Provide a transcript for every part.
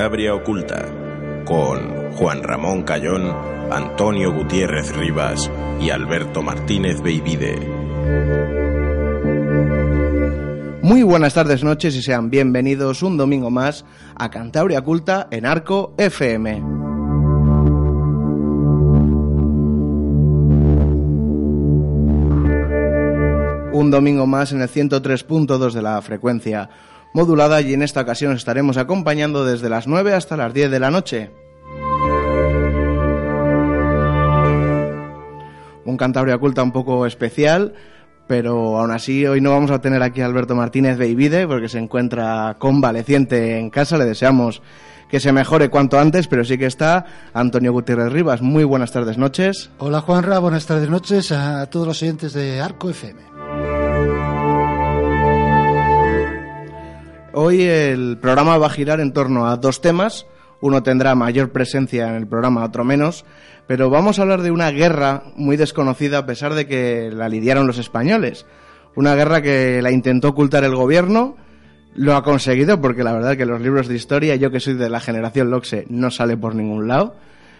Cantabria Oculta, con Juan Ramón Cayón, Antonio Gutiérrez Rivas y Alberto Martínez Beivide. Muy buenas tardes, noches y sean bienvenidos un domingo más a Cantabria Oculta en Arco FM. Un domingo más en el 103.2 de la frecuencia modulada y en esta ocasión estaremos acompañando desde las 9 hasta las 10 de la noche. Un Cantabria Oculta un poco especial, pero aún así hoy no vamos a tener aquí a Alberto Martínez Beivide porque se encuentra convaleciente en casa, le deseamos que se mejore cuanto antes, pero sí que está Antonio Gutiérrez Rivas. Muy buenas tardes, noches. Hola Juanra, buenas tardes, noches a todos los oyentes de Arco FM. Hoy el programa va a girar en torno a dos temas. Uno tendrá mayor presencia en el programa, otro menos. Pero vamos a hablar de una guerra muy desconocida a pesar de que la lidiaron los españoles. Una guerra que la intentó ocultar el gobierno. Lo ha conseguido porque la verdad que los libros de historia, yo que soy de la generación Loxe, no sale por ningún lado.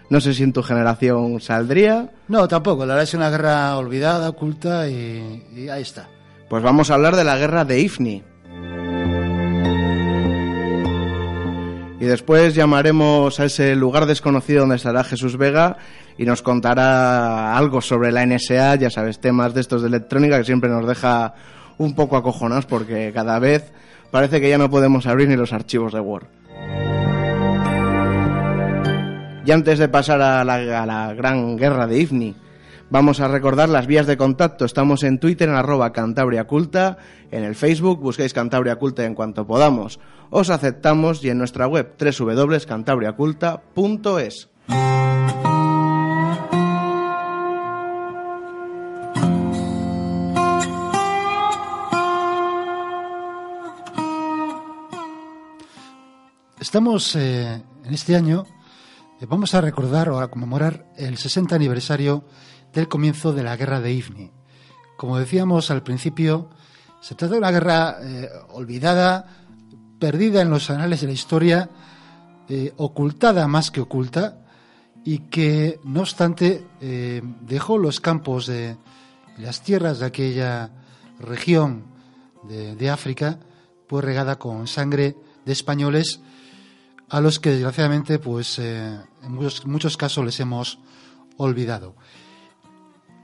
No sé si en tu generación saldría. No, tampoco. La verdad es una guerra olvidada, oculta y, y ahí está. Pues vamos a hablar de la guerra de Ifni. Y después llamaremos a ese lugar desconocido donde estará Jesús Vega y nos contará algo sobre la NSA, ya sabes, temas de estos de electrónica que siempre nos deja un poco acojonados porque cada vez parece que ya no podemos abrir ni los archivos de Word. Y antes de pasar a la, gran guerra de IFNI, Vamos a recordar las vías de contacto. Estamos en Twitter en arroba Cantabria Culta, en el Facebook busquéis Cantabria Culta en cuanto podamos. Os aceptamos y en nuestra web www.cantabriaculta.es. Estamos eh, en este año, eh, vamos a recordar o a conmemorar el 60 aniversario del comienzo de la guerra de Ifni. Como decíamos al principio, se trata de una guerra eh, olvidada, perdida en los anales de la historia, eh, ocultada más que oculta, y que, no obstante, eh, dejó los campos de las tierras de aquella región de, África, pues regada con sangre de españoles a los que desgraciadamente, pues en muchos, muchos casos les hemos olvidado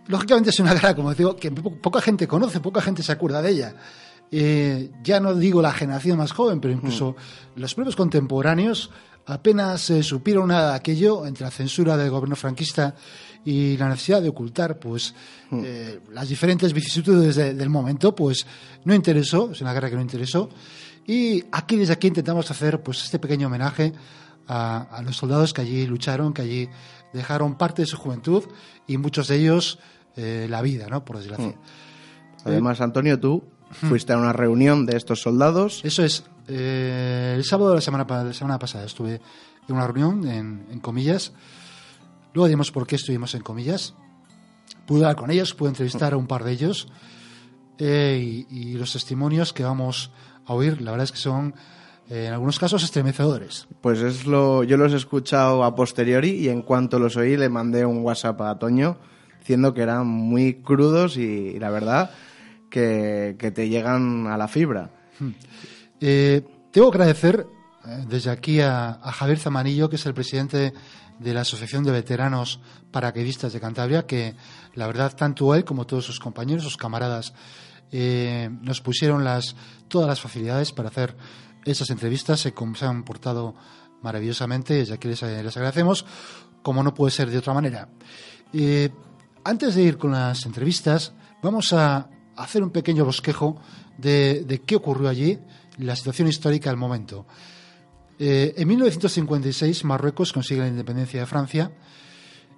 lógicamente es una guerra, como digo, que poca gente conoce, poca gente se acuerda de ella. Eh, ya no digo la generación más joven, pero incluso los propios contemporáneos apenas eh, supieron nada de aquello entre la censura del gobierno franquista y la necesidad de ocultar pues eh, las diferentes vicisitudes de- del momento, pues no interesó, es una guerra que no interesó. Y aquí desde aquí intentamos hacer pues este pequeño homenaje a, a los soldados que allí lucharon, que allí dejaron parte de su juventud y muchos de ellos eh, la vida, ¿no? Por desgracia. Además, Antonio, tú fuiste a una reunión de estos soldados. Eso es. eh, el sábado de la semana, la semana pasada estuve en una reunión en, en comillas. Luego diremos por qué estuvimos en comillas. Pude hablar con ellos, pude entrevistar a un par de ellos. eh, y, y los testimonios que vamos a oír, la verdad es que son, eh, en algunos casos, estremecedores. Pues es lo, yo los he escuchado a posteriori y en cuanto los oí le mandé un WhatsApp a Toño diciendo que eran muy crudos y, y la verdad que, te llegan a la fibra. Eh, tengo que agradecer eh, desde aquí a, Javier Zamanillo, que es el presidente de la Asociación de Veteranos Paracaidistas de Cantabria, que la verdad tanto él como todos sus compañeros, sus camaradas eh, nos pusieron las, todas las facilidades para hacer esas entrevistas, se, han portado maravillosamente, ya que les, les, agradecemos, como no puede ser de otra manera. Antes de ir con las entrevistas, vamos a hacer un pequeño bosquejo de, de qué ocurrió allí, la situación histórica del momento. Eh, en 1956 Marruecos consigue la independencia de Francia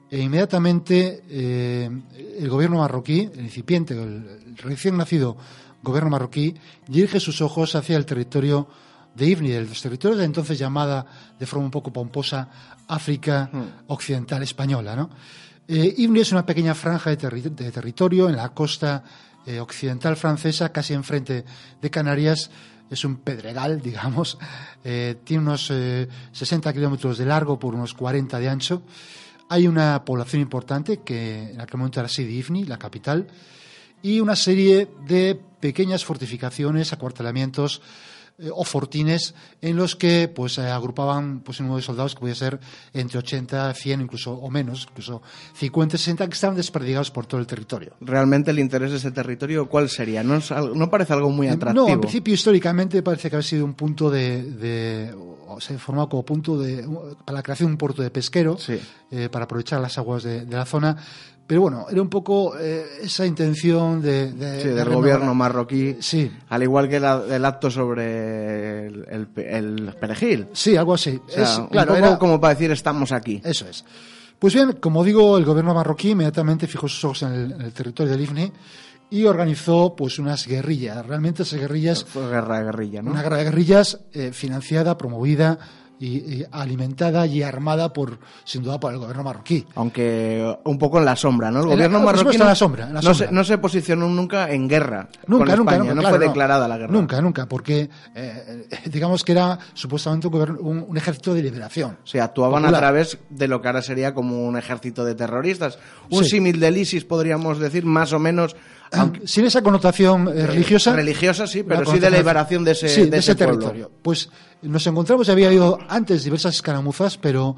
e inmediatamente eh, el gobierno marroquí, el incipiente, el, recién nacido gobierno marroquí, dirige sus ojos hacia el territorio de Ifni, de los territorios de entonces llamada de forma un poco pomposa África hmm. Occidental Española. ¿no? Eh, es una pequeña franja de, territorio en la costa occidental francesa, casi enfrente de Canarias, es un pedregal, digamos, eh, tiene unos 60 eh, kilómetros de largo por unos 40 de ancho. Hay una población importante que en aquel momento era Sidi Ifni, la capital, y una serie de pequeñas fortificaciones, acuartelamientos eh, o fortines en los que pues eh, agrupaban pues un número de soldados que podía ser entre 80, 100 incluso o menos, incluso 50, 60 que estaban desperdigados por todo el territorio. ¿Realmente el interés de ese territorio cuál sería? ¿No, no parece algo muy atractivo? No, en principio históricamente parece que ha sido un punto de, de o se ha formado como punto de para la creación de un puerto de pesquero eh, para aprovechar las aguas de, de la zona pero bueno, era un poco eh, esa intención de, del gobierno marroquí, sí. al igual que el acto sobre el, perejil. Sí, algo así. claro, era como para decir estamos aquí. Eso es. Pues bien, como digo, el gobierno marroquí inmediatamente fijó sus ojos en el, territorio del IFNI y organizó pues unas guerrillas. Realmente esas guerrillas... Fue guerra de guerrilla, ¿no? Una guerra de guerrillas eh, financiada, promovida y, alimentada y armada por sin duda por el gobierno marroquí. Aunque un poco en la sombra, ¿no? El gobierno marroquí no, sombra, no, Se, no, se, posicionó nunca en guerra. Nunca, con nunca, España, no fue declarada la guerra. Nunca, nunca, porque eh, digamos que era supuestamente un, un, ejército de liberación. O sea, actuaban a través de lo que ahora sería como un ejército de terroristas. Un símil del ISIS, podríamos decir, más o menos sin esa connotación eh, religiosa. Religiosa sí, pero sí de liberación de ese, de ese, territorio. Pues nos encontramos, ya había habido antes diversas escaramuzas, pero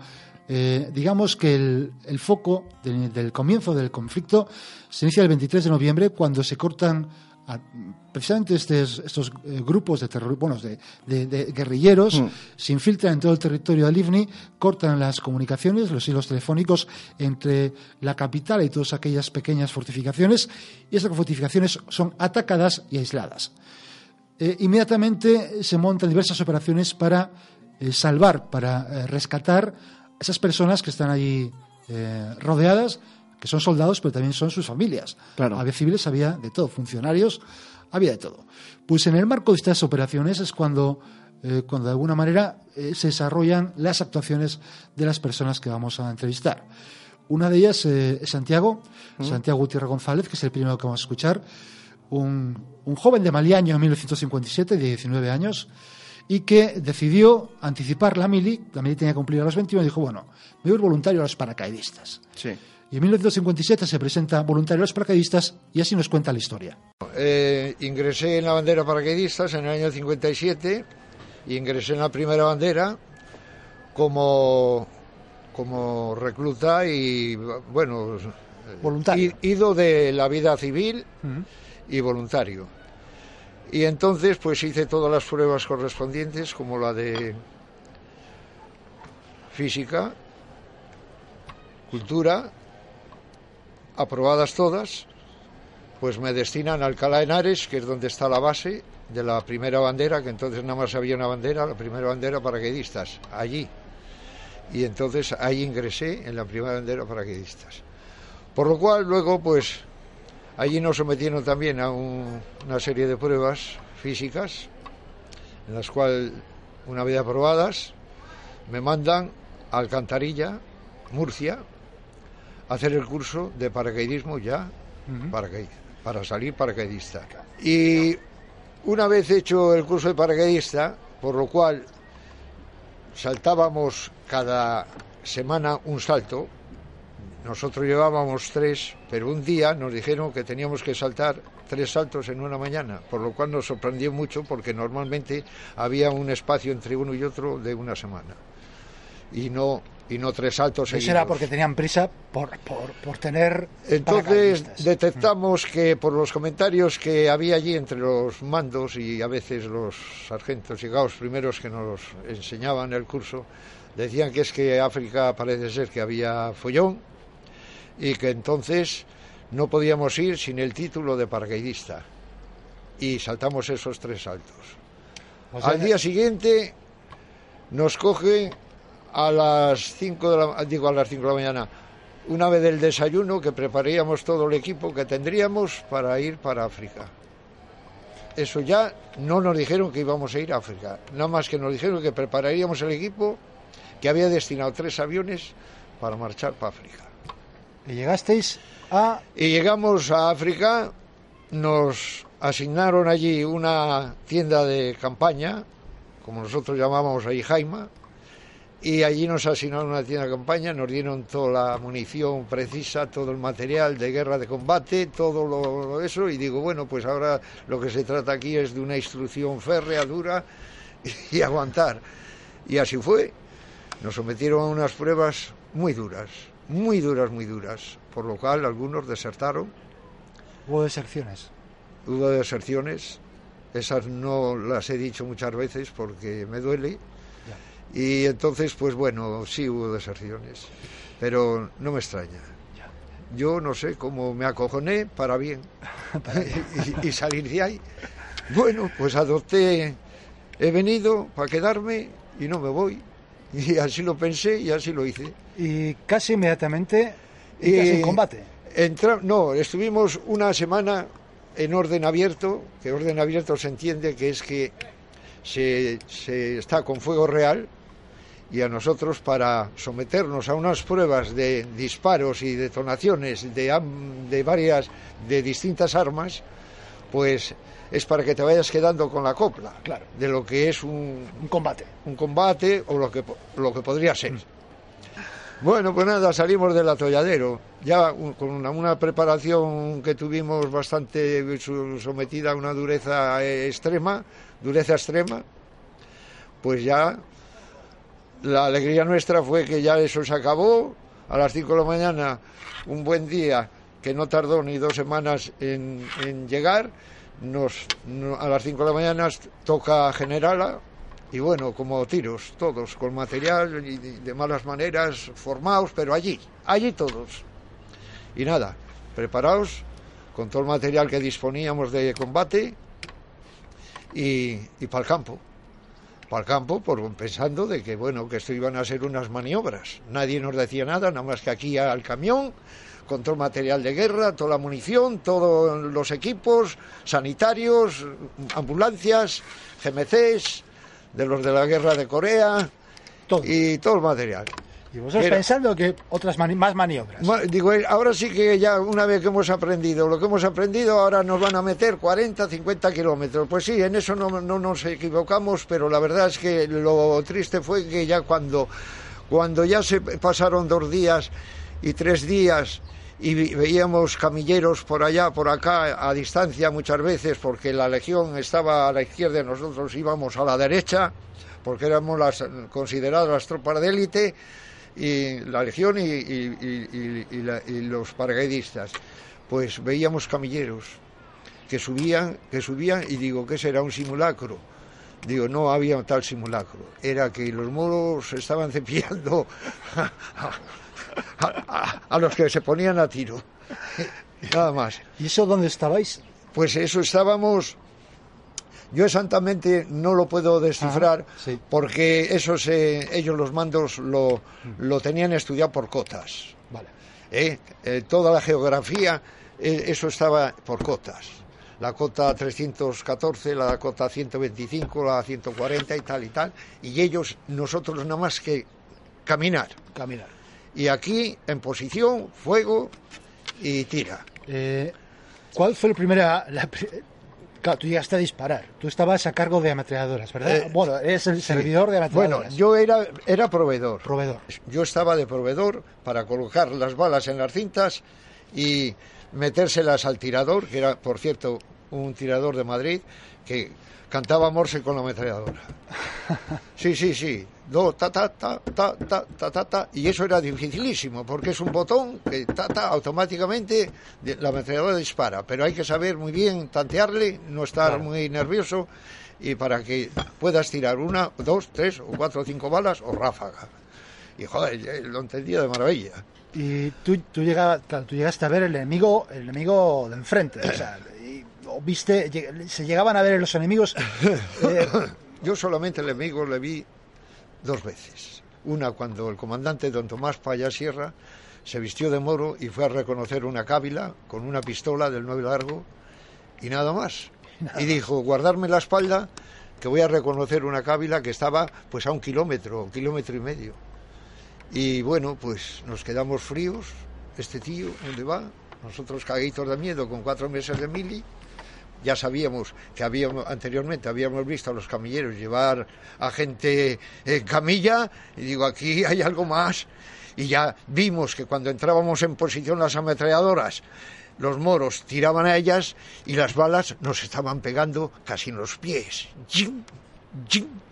eh, digamos que el, foco del, comienzo del conflicto se inicia el 23 de noviembre cuando se cortan precisamente estos, eh, grupos de, terror, bueno, de, guerrilleros mm. se infiltran en todo el territorio de Livni, cortan las comunicaciones, los hilos telefónicos entre la capital y todas aquellas pequeñas fortificaciones, y esas fortificaciones son atacadas y aisladas. Eh, inmediatamente se montan diversas operaciones para eh, salvar, para rescatar a esas personas que están allí rodeadas, que son soldados, pero también son sus familias. Claro. Había civiles, había de todo, funcionarios, había de todo. Pues en el marco de estas operaciones es cuando, eh, cuando de alguna manera eh, se desarrollan las actuaciones de las personas que vamos a entrevistar. Una de ellas eh, es Santiago, mm. Santiago Gutiérrez González, que es el primero que vamos a escuchar, un, un joven de Maliaño en 1957, de 19 años, y que decidió anticipar la mili, la mili tenía que cumplir a los 21, y dijo, bueno, me voy voluntario a los paracaidistas. Sí. Y en 1957 se presenta voluntario a los paracaidistas y así nos cuenta la historia. Eh, ingresé en la bandera paracaidistas en el año 57 y ingresé en la primera bandera como, como recluta y, bueno, voluntario. ido de la vida civil y voluntario. Y entonces pues hice todas las pruebas correspondientes como la de física, cultura aprobadas todas, pues me destinan a Alcalá de Henares, que es donde está la base de la primera bandera, que entonces nada más había una bandera, la primera bandera paracaidistas, allí. Y entonces ahí ingresé en la primera bandera paracaidistas. Por lo cual luego pues allí nos sometieron también a una serie de pruebas físicas, en las cuales, una vez aprobadas, me mandan a Alcantarilla, Murcia, hacer el curso de paracaidismo ya para salir paracaidista. Y una vez hecho el curso de paracaidista, por lo cual saltábamos cada semana un salto, nosotros llevábamos tres, pero un día nos dijeron que teníamos que saltar tres saltos en una mañana, por lo cual nos sorprendió mucho porque normalmente había un espacio entre uno y otro de una semana. y no y no tres saltos Eso seguidos. era porque tenían prisa por, por, por tener. Entonces detectamos que por los comentarios que había allí entre los mandos y a veces los sargentos llegados primeros que nos enseñaban el curso, decían que es que África parece ser que había follón y que entonces no podíamos ir sin el título de paracaidista. Y saltamos esos tres saltos. O sea, Al día siguiente nos coge a las 5 de la digo a las 5 de la mañana una vez del desayuno que prepararíamos todo el equipo que tendríamos para ir para África. Eso ya no nos dijeron que íbamos a ir a África, nada más que nos dijeron que prepararíamos el equipo que había destinado tres aviones para marchar para África. Y llegasteis a. Y llegamos a África, nos asignaron allí una tienda de campaña, como nosotros llamábamos ahí Jaima, y allí nos asignaron una tienda de campaña, nos dieron toda la munición precisa, todo el material de guerra de combate, todo lo, lo eso, y digo, bueno, pues ahora lo que se trata aquí es de una instrucción férrea, dura, y aguantar. Y así fue. Nos sometieron a unas pruebas muy duras, muy duras, muy duras, por lo cual algunos desertaron Hubo deserciones. Hubo deserciones, esas no las he dicho muchas veces porque me duele. Y entonces, pues bueno, sí hubo deserciones, pero no me extraña. Yo no sé cómo me acojoné para bien y, y salir de ahí. Bueno, pues adopté, he venido para quedarme y no me voy. Y así lo pensé y así lo hice. Y casi inmediatamente. Y- en combate. Entra- no, estuvimos una semana en orden abierto, que orden abierto se entiende que es que se, se está con fuego real y a nosotros para someternos a unas pruebas de disparos y detonaciones de, de varias, de distintas armas, pues es para que te vayas quedando con la copla Claro. de lo que es un, Un combate. un combate o lo que, lo que podría ser. Bueno, pues nada, salimos del atolladero, ya un- con una, una preparación que tuvimos bastante sometida a una dureza eh, extrema, dureza extrema, pues ya la alegría nuestra fue que ya eso se acabó, a las 5 de la mañana, un buen día que no tardó ni dos semanas en, llegar, nos, no- a las 5 de la mañana toca Generala, y bueno, como tiros, todos, con material y de, de malas maneras, formados, pero allí, allí todos. Y nada, preparados con todo el material que disponíamos de combate y, y para el campo. Para el campo, por, pensando de que, bueno, que esto iban a ser unas maniobras. Nadie nos decía nada, nada más que aquí al camión, con todo el material de guerra, toda la munición, todos los equipos sanitarios, ambulancias, GMCs, de los de la guerra de Corea Todo. y todo el material. Y vosotros Era- pensando que otras mani- más maniobras. Ma- Digo, eh, ahora sí que ya una vez que hemos aprendido lo que hemos aprendido, ahora nos van a meter 40, 50 kilómetros. Pues sí, en eso no, no nos equivocamos, pero la verdad es que lo triste fue que ya cuando, cuando ya se pasaron dos días y tres días y veíamos camilleros por allá, por acá, a distancia muchas veces, porque la legión estaba a la izquierda y nosotros íbamos a la derecha, porque éramos las consideradas las tropas de élite y la legión y, la- y los paracaidistas. Pues veíamos camilleros que subían, que subían y digo que será un simulacro. Digo, no había tal simulacro. Era que los moros estaban cepillando a, a- a- a los que se ponían a tiro. Nada más. ¿Y eso dónde estabais? Pues eso estábamos. Yo exactamente no lo puedo descifrar Ajá, sí. porque eso se, ellos los mandos lo, lo tenían estudiado por cotas. Vale. ¿eh? Eh, toda la geografía, eh, eso estaba por cotas. La cota 314, la cota 125, la 140 y tal y tal. Y ellos, nosotros nada más que caminar. Caminar. Y aquí, en posición, fuego y tira. Eh, ¿Cuál fue el primera... La, claro, tú llegaste a disparar. Tú estabas a cargo de ametralladoras, ¿verdad? Eh, bueno, eres el Sí. servidor de Bueno, ametralladoras. yo era, era proveedor. Proveedor. Yo estaba de proveedor para colocar las balas en las cintas y metérselas al tirador, que era, por cierto, un tirador de Madrid, que cantaba Morse con la ametralladora. Sí, sí, sí. Do, ta, ta, ta, ta, ta, ta, ta, ta. Y eso era dificilísimo, porque es un botón que ta, ta, automáticamente la ametralladora dispara. Pero hay que saber muy bien tantearle, no estar muy nervioso, y para que puedas tirar una, dos, tres, o cuatro o cinco balas, o ráfaga. Y joder, lo entendía de maravilla. Y tú, tú, llega- claro, tú llegaste a ver el enemigo, el enemigo de enfrente. O sea, y- o viste, se llegaban a ver los enemigos. eh, Yo solamente el enemigo le vi dos veces. Una cuando el comandante don Tomás Paya Sierra se vistió de moro y fue a reconocer una cábila con una pistola del 9 largo y nada más. Y dijo, guardarme la espalda que voy a reconocer una cábila que estaba pues a un kilómetro, un kilómetro y medio. Y bueno, pues nos quedamos fríos. Este tío, ¿dónde va? Nosotros caguitos de miedo con cuatro meses de mili ya sabíamos que habíamos anteriormente habíamos visto a los camilleros llevar a gente en camilla y digo aquí hay algo más y ya vimos que cuando entrábamos en posición las ametralladoras los moros tiraban a ellas y las balas nos estaban pegando casi en los pies ¡Yin! ¡Yin!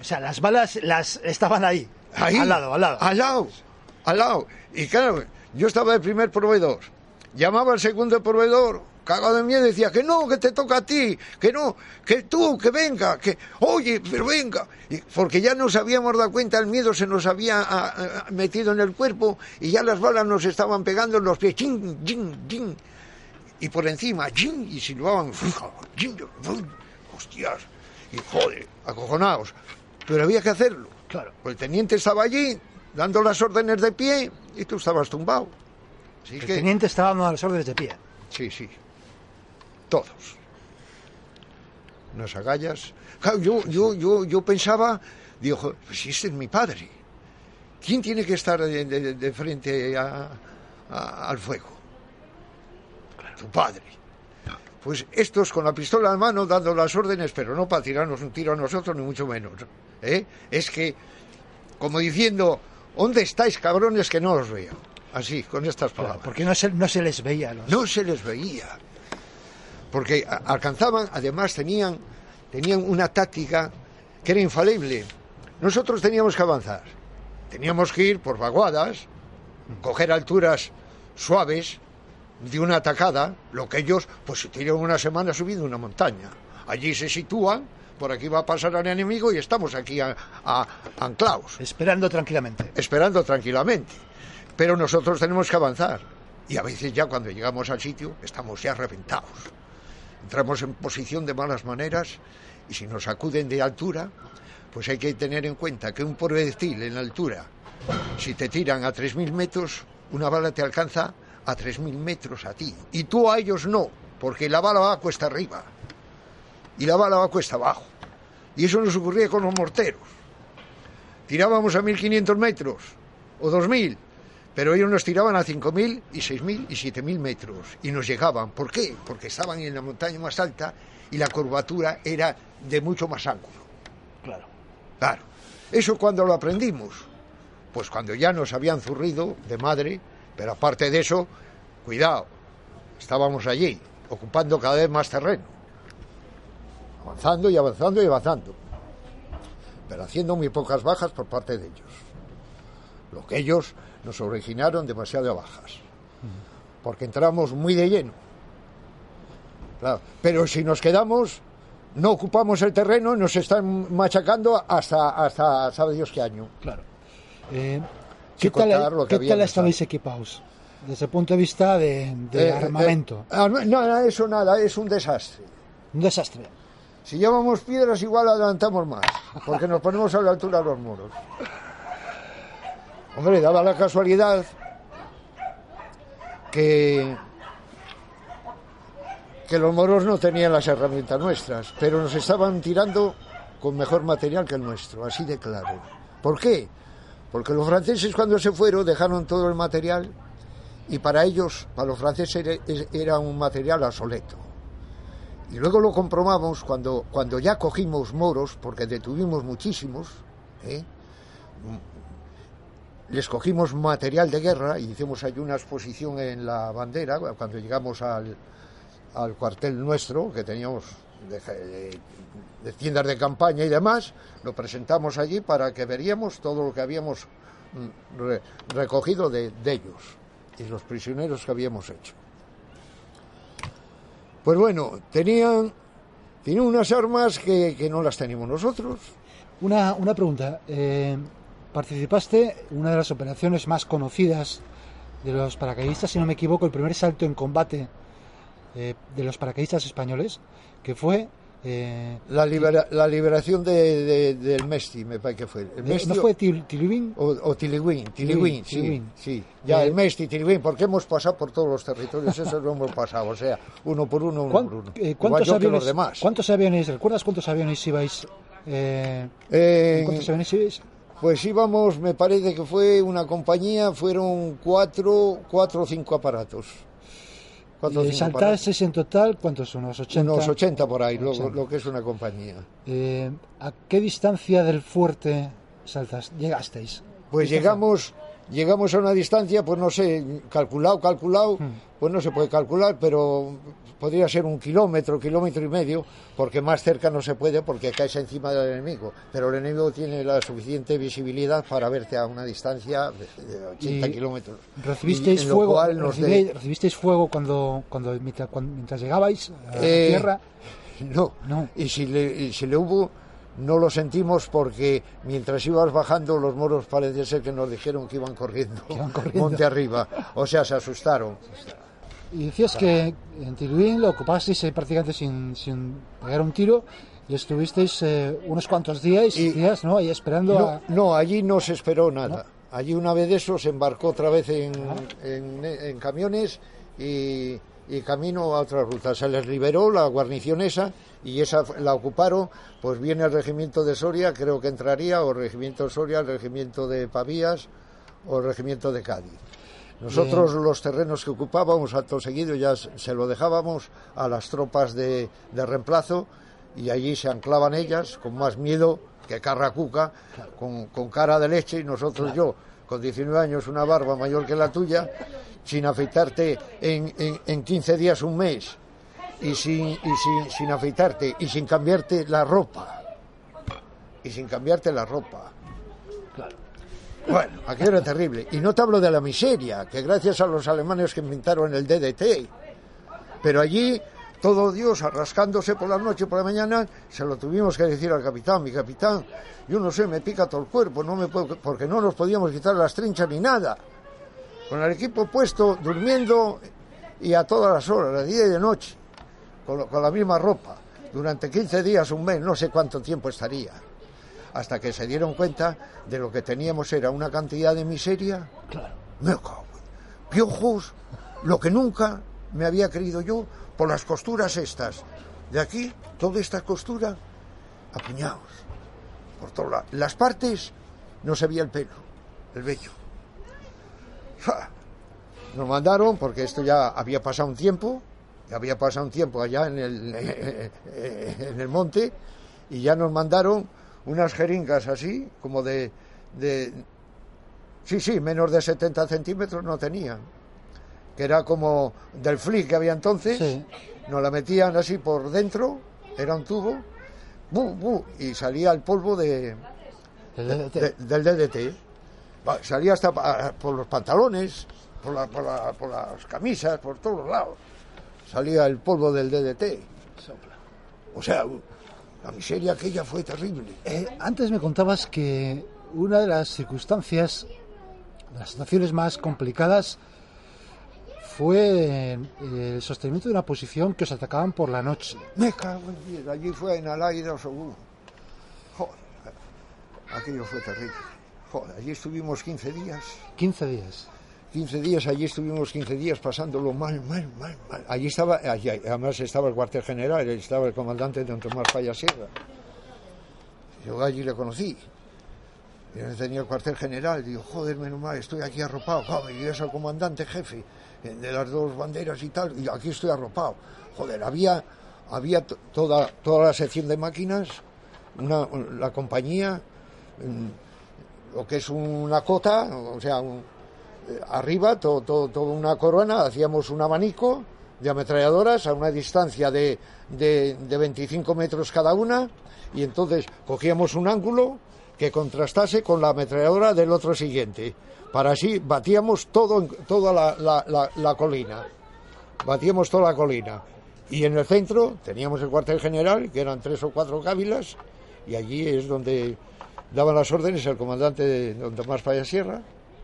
o sea, las balas las estaban ahí. Ahí, Al lado, al lado. Al lado, al lado. Y claro, yo estaba de primer proveedor. Llamaba al segundo proveedor, cagado de miedo, decía que no, que te toca a ti, que no, que tú, que venga, que, oye, pero venga. Y porque ya nos habíamos dado cuenta, el miedo se nos había ah, ah, metido en el cuerpo y ya las balas nos estaban pegando en los pies. Chin, chin, chin. Y por encima, y silbaban. Hostias. Y joder, acojonados. Pero había que hacerlo. Claro. El teniente estaba allí dando las órdenes de pie y tú estabas tumbado. Así El que, teniente estaba dando las órdenes de pie. sí, sí. Todos. Unas agallas. Yo, yo, yo, yo pensaba, digo, "Jo, pues si este es mi padre. ¿Quién tiene que estar de, de- de frente a- a- al fuego? Tu padre. Pues estos con la pistola en mano dando las órdenes, pero no para tirarnos un tiro a nosotros, ni mucho menos. ¿eh? Es que, como diciendo, ¿dónde estáis cabrones que no os veo? Así, con estas palabras. Porque no se, no se les veía. a Los... No se les veía. Porque alcanzaban, además tenían, tenían una táctica que era infalible. Nosotros teníamos que avanzar. Teníamos que ir por vaguadas, coger alturas suaves de una atacada, lo que ellos pues se tiran una semana subiendo una montaña. Allí se sitúan, por aquí va a pasar el enemigo y estamos aquí a- a- anclados Esperando tranquilamente. esperando tranquilamente. Pero nosotros tenemos que avanzar. Y a veces ya cuando llegamos al sitio estamos ya reventados. Entramos en posición de malas maneras y si nos acuden de altura, pues hay que tener en cuenta que un proyectil en altura, si te tiran a 3.000 metros, una bala te alcanza a 3.000 metros a ti. Y tú a ellos no, porque la bala va cuesta arriba y la bala va cuesta abajo. Y eso nos ocurría con los morteros tirábamos a 1500 metros o 2000, pero ellos nos tiraban a 5000 y 6000 y 7000 metros y nos llegaban. ¿Por qué? Porque estaban en la montaña más alta y la curvatura era de mucho más ángulo. Claro. Claro. Eso cuando lo aprendimos, pues cuando ya nos habían zurrido de madre, pero aparte de eso, cuidado, estábamos allí, ocupando cada vez más terreno, avanzando y avanzando y avanzando, pero haciendo muy pocas bajas por parte de ellos. Lo que ellos nos originaron demasiado bajas, porque entramos muy de lleno. Claro, pero si nos quedamos, no ocupamos el terreno nos están machacando hasta, hasta sabe Dios qué año. Claro. Eh, ¿Qué tal, ¿qué tal estabais equipados? Desde el punto de vista de, de Eh, armamento. eh, arma- no, no, eso nada, es un desastre. Un desastre. Si llevamos piedras, igual adelantamos más, porque nos ponemos a la altura de los muros. Hombre, daba la casualidad que, que los moros no tenían las herramientas nuestras, pero nos estaban tirando con mejor material que el nuestro, así de claro. ¿Por qué? Porque los franceses cuando se fueron dejaron todo el material y para ellos, para los franceses, era- un material obsoleto. Y luego lo comprobamos cuando, cuando ya cogimos moros, porque detuvimos muchísimos, ¿eh? Les cogimos material de guerra y hicimos ahí una exposición en la bandera cuando llegamos al, al cuartel nuestro, que teníamos de, tiendas de campaña y demás, lo presentamos allí para que veríamos todo lo que habíamos mm, re- recogido de, de ellos y los prisioneros que habíamos hecho. Pues bueno, tenían, tenían unas armas que, que no las tenemos nosotros. Una, una pregunta. eh, participaste en una de las operaciones más conocidas de los paracaidistas, si no me equivoco, el primer salto en combate eh, de los paracaidistas españoles, que fue... eh, La, libera- la liberación de, de- del Mesti, me parece que fue. El Mesti ¿No fue Til- Tilibín? O, o Tiliwin, Tiliwin, sí, Tiliwin. sí. Ya Eh, el Mesti, Tiliwin, porque hemos pasado por todos los territorios, eso lo hemos pasado, o sea, uno por uno, uno ¿Cuán- por uno. eh, Igual ¿Cuántos que aviones, los demás. ¿Cuántos aviones, recuerdas cuántos aviones ibais? Eh, Eh, ¿Cuántos aviones ibais? Pues íbamos, me parece que fue una compañía, fueron cuatro, cuatro o cinco aparatos. Cuatro Eh, en total, ¿cuántos? Unos 80. Unos 80 por ahí, lo, 80. lo que es una compañía. Eh, ¿A qué distancia del fuerte saltas? llegasteis? Pues ¿Qué llegamos, llegamos a una distancia, pues no sé, calculado, calculado, Hmm. pues no se puede calcular, pero podría ser un kilómetro, kilómetro y medio, porque más cerca no se puede porque caes encima del enemigo. Pero el enemigo tiene la suficiente visibilidad para verte a una distancia de de 80 Y kilómetros. ¿Recibisteis fuego, nos de- recibí- ¿Recibisteis fuego cuando, cuando, mientras, cuando- mientras llegabais a la Eh, tierra? No, No. Y, si le, y si le hubo, no lo sentimos porque mientras ibas bajando, los moros parece ser que nos dijeron que iban corriendo, Que iban corriendo. monte arriba. O sea, se asustaron. Y decías que en Tilbuín lo ocupasteis eh, prácticamente sin, sin pegar un tiro y estuvisteis eh, unos cuantos días, Y- días ¿no? ahí esperando No, a... no, allí no se esperó nada. Allí una vez de eso se embarcó otra vez en, en- en camiones y, y camino a otra ruta. Se les liberó la guarnición esa y esa la ocuparon. Pues viene el regimiento de Soria, creo que entraría, o el regimiento de Soria, el regimiento de Pavías o el regimiento de Cádiz. Nosotros los terrenos que ocupábamos, acto seguido, ya se lo dejábamos a las tropas de, de reemplazo y allí se anclaban ellas con más miedo que Carracuca, con, con cara de leche y nosotros yo, con 19 años, una barba mayor que la tuya, sin afeitarte en, en, en 15 días, un mes, y, sin, y sin, sin afeitarte y sin cambiarte la ropa, y sin cambiarte la ropa. Bueno, aquello era terrible. Y no te hablo de la miseria, que gracias a los alemanes que inventaron el DDT. Pero allí, todo Dios arrascándose por la noche, por la mañana, se lo tuvimos que decir al capitán. Mi capitán, yo no sé, me pica todo el cuerpo, no me puedo, porque no nos podíamos quitar las trinchas ni nada. Con el equipo puesto, durmiendo y a todas las horas, de día y de noche, con la misma ropa. Durante 15 días, un mes, no sé cuánto tiempo estaría hasta que se dieron cuenta de lo que teníamos era una cantidad de miseria. Claro. Me cago Piojos, lo que nunca me había creído yo por las costuras estas. De aquí, toda esta costura, apuñados. Por todos lados. Las partes no se veía el pelo, el vello. Nos mandaron, porque esto ya había pasado un tiempo, ya había pasado un tiempo allá en el, en el monte, y ya nos mandaron unas jeringas así, como de, de... Sí, sí, menos de 70 centímetros no tenían. Que era como del flick que había entonces. Sí. Nos la metían así por dentro, era un tubo, bu, bu, y salía el polvo de, DDT. de- del DDT. Salía hasta pa- por los pantalones, por, la- por la- por las camisas, por todos los lados. Salía el polvo del DDT. O sea, la miseria aquella fue terrible. Eh, antes me contabas que una de las circunstancias, de las situaciones más complicadas, fue eh, el sostenimiento de una posición que os atacaban por la noche. Me cago en diez, allí fue en Alaida Osogú. Joder, aquello fue terrible. Joder, allí estuvimos 15 días. 15 días. 15 días, allí estuvimos 15 días pasándolo mal, mal, mal, mal. Allí estaba, allí, además estaba el cuartel general, estaba el comandante don Tomás Falla Sierra. Yo allí le conocí. Y él tenía el cuartel general, digo, joder, menos mal, estoy aquí arropado. Joder, y es el comandante jefe eh, de las dos banderas y tal, y aquí estoy arropado. Joder, había, había to- toda, toda la sección de máquinas, una, la compañía, mm, lo que es una cota, o sea, un- arriba, todo, todo, una corona, hacíamos un abanico de ametralladoras a una distancia de, de, de 25 metros cada una y entonces cogíamos un ángulo que contrastase con la ametralladora del otro siguiente. Para así batíamos todo, toda la, la, colina. Batíamos toda la colina. Y en el centro teníamos el cuartel general, que eran tres o cuatro cávilas, y allí es donde daban las órdenes el comandante don Tomás Falla Sierra.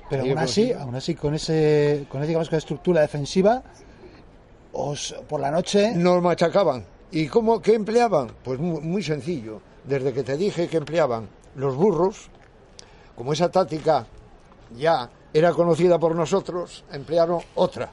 Pero aún el así, aún así con ese, con ese, digamos, con estructura defensiva, os por la noche nos machacaban. ¿Y cómo, qué empleaban? Pues muy, muy sencillo. Desde que te dije que empleaban los burros, como esa táctica ya era conocida por nosotros, emplearon otra.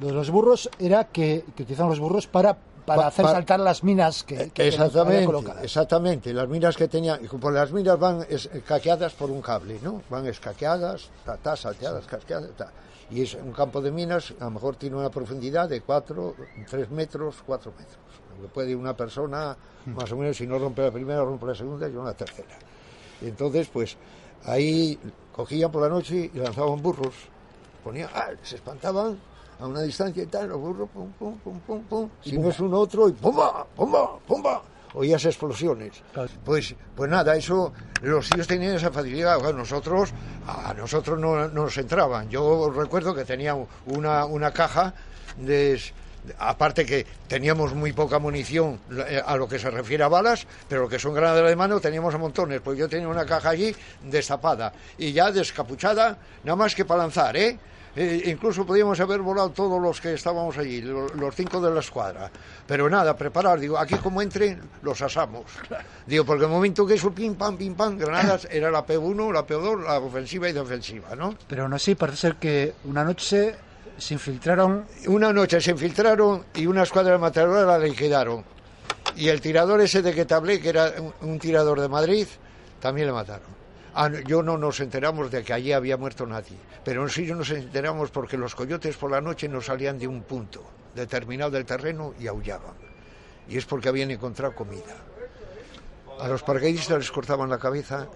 lo de los burros era que, que utilizaban los burros para, para Pa- hacer pa- saltar las minas que, que había exactamente, colocadas. exactamente. Las minas que tenían, pues las minas van escaqueadas por un cable, ¿no? Van escaqueadas, ta, ta, salteadas, casqueadas, ta. Y es un campo de minas, a lo mejor tiene una profundidad de 4, 3 metros, 4 metros. Lo que puede una persona, más o menos, si no rompe la primera, rompe la segunda y una tercera. Entonces, pues, ahí cogían por la noche y lanzaban burros. Ponían, ah, se espantaban a una distancia y tal, los burros, pum, pum, pum, pum, pum. Si no es uno otro, y pumba, pumba, pumba. Oías explosiones. Pues, pues nada, eso, los tíos tenían esa facilidad. Nosotros, a nosotros no, no nos entraban. Yo recuerdo que tenía una, una caja de, aparte que teníamos muy poca munición eh, a lo que se refiere a balas, pero lo que son granadas de mano teníamos a montones, pues yo tenía una caja allí destapada y ya descapuchada, nada más que para lanzar, ¿eh? Eh, incluso podíamos haber volado todos los que estábamos allí, lo- los, cinco de la escuadra. Pero nada, preparar, digo, aquí como entren, los asamos. Digo, porque el momento que eso, pim, pam, pim, pam, granadas, era la P1, la P2, la ofensiva y defensiva, ¿no? Pero aún así parece ser que una noche se infiltraron Una noche se infiltraron y una escuadra de matadores la liquidaron. Y el tirador ese de que te hablé, que era un, un tirador de Madrid, también le mataron. Ah, yo no nos enteramos de que allí había muerto nadie, pero sí nos enteramos porque los coyotes por la noche no salían de un punto determinado del terreno y aullaban. Y es porque habían encontrado comida. A los paracaidistas les cortaban la cabeza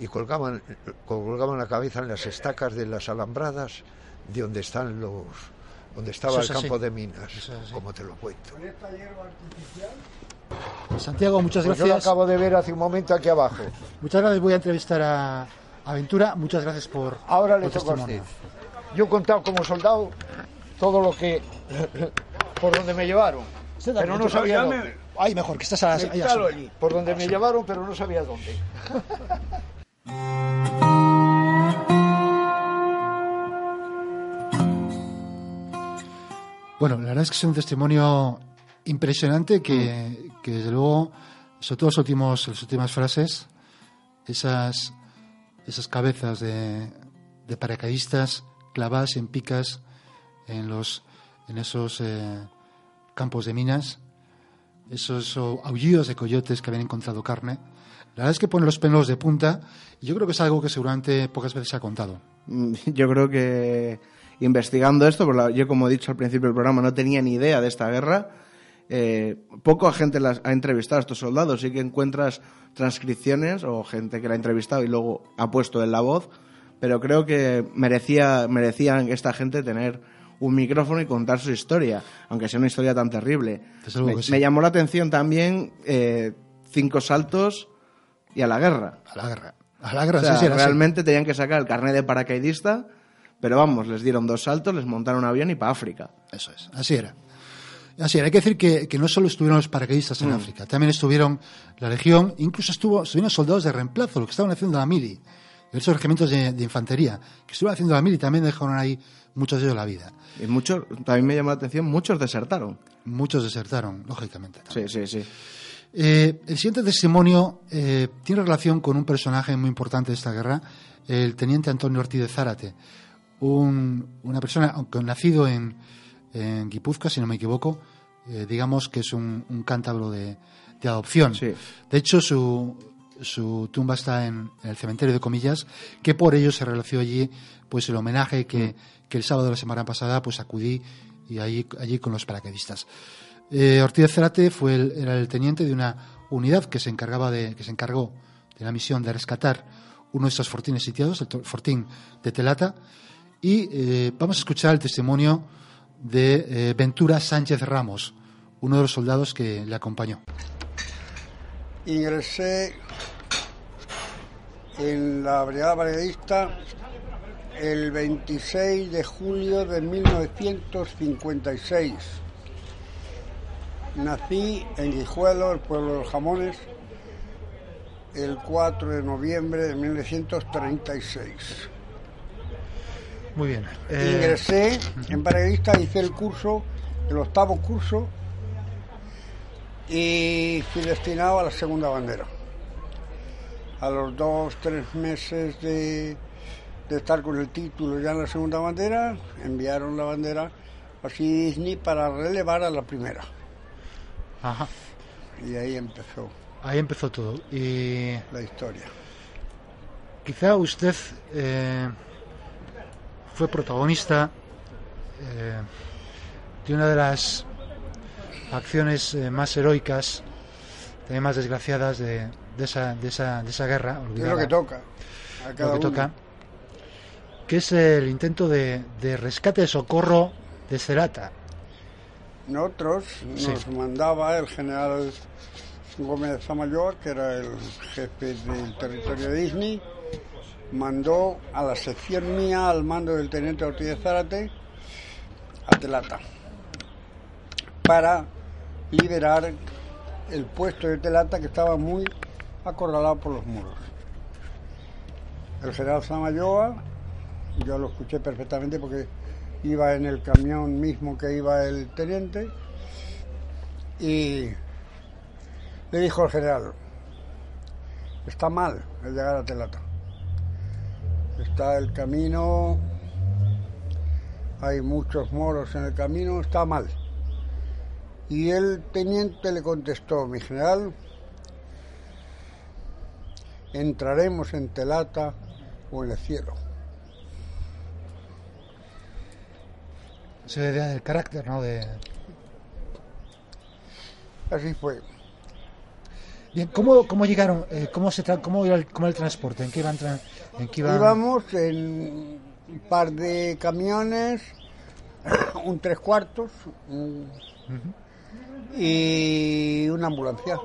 y colgaban, colgaban la cabeza en las estacas de las alambradas de donde están los donde estaba el campo de minas, es como te lo cuento. Santiago, muchas Pues yo lo gracias. acabo de ver hace un momento aquí abajo. Muchas gracias. Voy a entrevistar a Aventura. Muchas gracias por. Ahora le toca a usted. testimonio. Yo he contado como soldado todo lo que por donde me llevaron, Usted pero no sabía dónde. Ay, mejor que estás a, ahí a sombra. Por donde me llevaron, pero no sabía dónde. Bueno, la verdad es que es un testimonio impresionante que, que desde luego, sobre todo los últimos, las últimas frases, esas, esas cabezas de, de paracaidistas clavadas en picas en, los, en esos eh, campos de minas, esos aullidos de coyotes que habían encontrado carne. La verdad es que pone los pelos de punta y yo creo que es algo que seguramente pocas veces se ha contado. Mm, Yo creo que investigando esto, yo como he dicho al principio del programa no tenía ni idea de esta guerra, eh, poca gente las ha entrevistado a estos soldados, sí que encuentras transcripciones o gente que la ha entrevistado y luego ha puesto en la voz, pero creo que merecía, merecían esta gente tener un micrófono y contar su historia, aunque sea una historia tan terrible. Me, que sí. me llamó la atención también eh, cinco saltos y a la guerra. A la guerra. A la guerra, O sea, sí, sí, era así. realmente tenían que sacar el carnet de paracaidista, pero vamos, les dieron dos saltos, les montaron un avión y para África. Eso es, así era. Así era. Hay que decir que, que no solo estuvieron los paracaidistas en África, también estuvieron la Legión, incluso estuvo, estuvieron soldados de reemplazo, lo que estaban haciendo la mili, esos regimientos de, de infantería, que estuvieron haciendo la mili, también dejaron ahí muchos de ellos la vida. Y muchos, también me llamó la atención, muchos desertaron. Muchos desertaron, lógicamente. Sí, sí, sí. Eh, el siguiente testimonio eh, tiene relación con un personaje muy importante de esta guerra, el teniente Antonio Ortiz de Zárate, un- una persona, aunque nacido en, en Guipúzcoa, si no me equivoco, eh, digamos que es un, un cántabro de, de adopción. Sí. De hecho, su, su tumba está en, en el cementerio de Comillas, que por ello se realizó allí pues el homenaje que, que el sábado de la semana pasada pues acudí y allí, allí con los paracaidistas. Eh, Ortiz Cerate fue el, era el teniente de una unidad que se encargaba de, que se encargó de la misión de rescatar uno de estos fortines sitiados, el fortín de Telata, y eh, vamos a escuchar el testimonio de eh, Ventura Sánchez Ramos, uno de los soldados que le acompañó. Ingresé en la Brigada Paracaidista el 26 de julio de 1956. Nací en Guijuelo, el pueblo de los jamones, el 4 de noviembre de 1936. Muy bien. Eh, Ingresé en paracaidista, hice el curso, el octavo curso, y fui destinado a la segunda bandera. A los dos, tres meses de, de estar con el título ya en la segunda bandera, enviaron la bandera a Disney para relevar a la primera. Ajá. Y ahí empezó Ahí empezó todo. Y la historia. quizá usted eh, fue protagonista eh, de una de las acciones eh, más heroicas, también más desgraciadas de, de esa, de, esa, de esa guerra. Es olvidada, lo que toca. A cada lo que uno. toca, que es el intento de, de rescate de socorro de Cerata. Nosotros Sí. nos mandaba el general Gómez Zamayoa, que era el jefe del territorio de Disney, mandó a la sección mía al mando del teniente Ortiz de Zárate a Telata para liberar el puesto de Telata que estaba muy acorralado por los muros. El general Zamayoa, yo lo escuché perfectamente porque iba en el camión mismo que iba el teniente y le dijo al general, está mal el llegar a Telata. Está el camino, hay muchos moros en el camino, está mal. Y el teniente le contestó, mi general, entraremos en Telata o en el cielo. Se idea del carácter, ¿no? De... Así fue. Bien, ¿cómo, cómo llegaron? eh, ¿Cómo se tra- cómo era el, cómo el transporte? ¿En qué iban? en qué iban- Íbamos en un par de camiones, un tres cuartos un- y una ambulancia,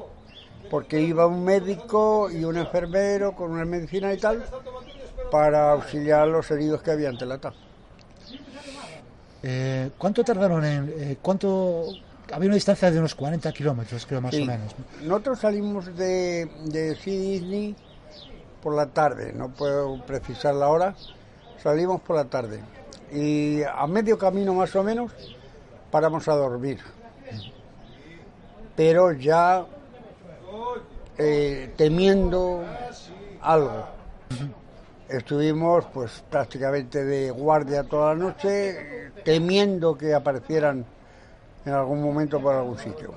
porque iba un médico y un enfermero con una medicina y tal para auxiliar a los heridos que había en Telata. Eh, ¿Cuánto tardaron en...? eh, ¿Cuánto...? Había una distancia de unos 40 kilómetros, creo, más Sí. o menos. ¿no? Nosotros salimos de, de Sea Disney por la tarde, no puedo precisar la hora, salimos por la tarde. Y a medio camino más o menos paramos a dormir. Pero ya eh, temiendo algo. Estuvimos pues prácticamente de guardia toda la noche, temiendo que aparecieran en algún momento por algún sitio.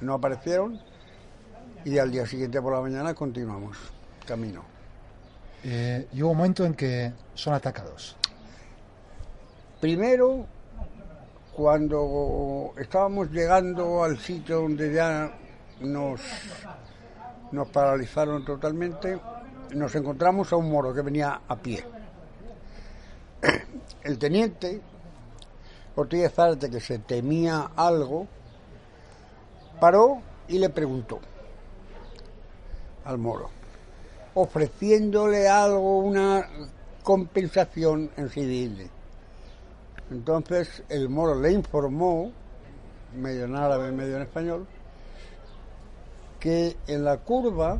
No aparecieron y al día siguiente por la mañana continuamos camino. Eh, y hubo un momento en que son atacados. Primero, cuando estábamos llegando al sitio donde ya nos, nos paralizaron totalmente, nos encontramos a un moro que venía a pie. El teniente De Zárate, que se temía algo, paró y le preguntó al moro, ofreciéndole algo, una compensación en civil. Entonces el moro le informó, medio en árabe, medio en español, que en la curva,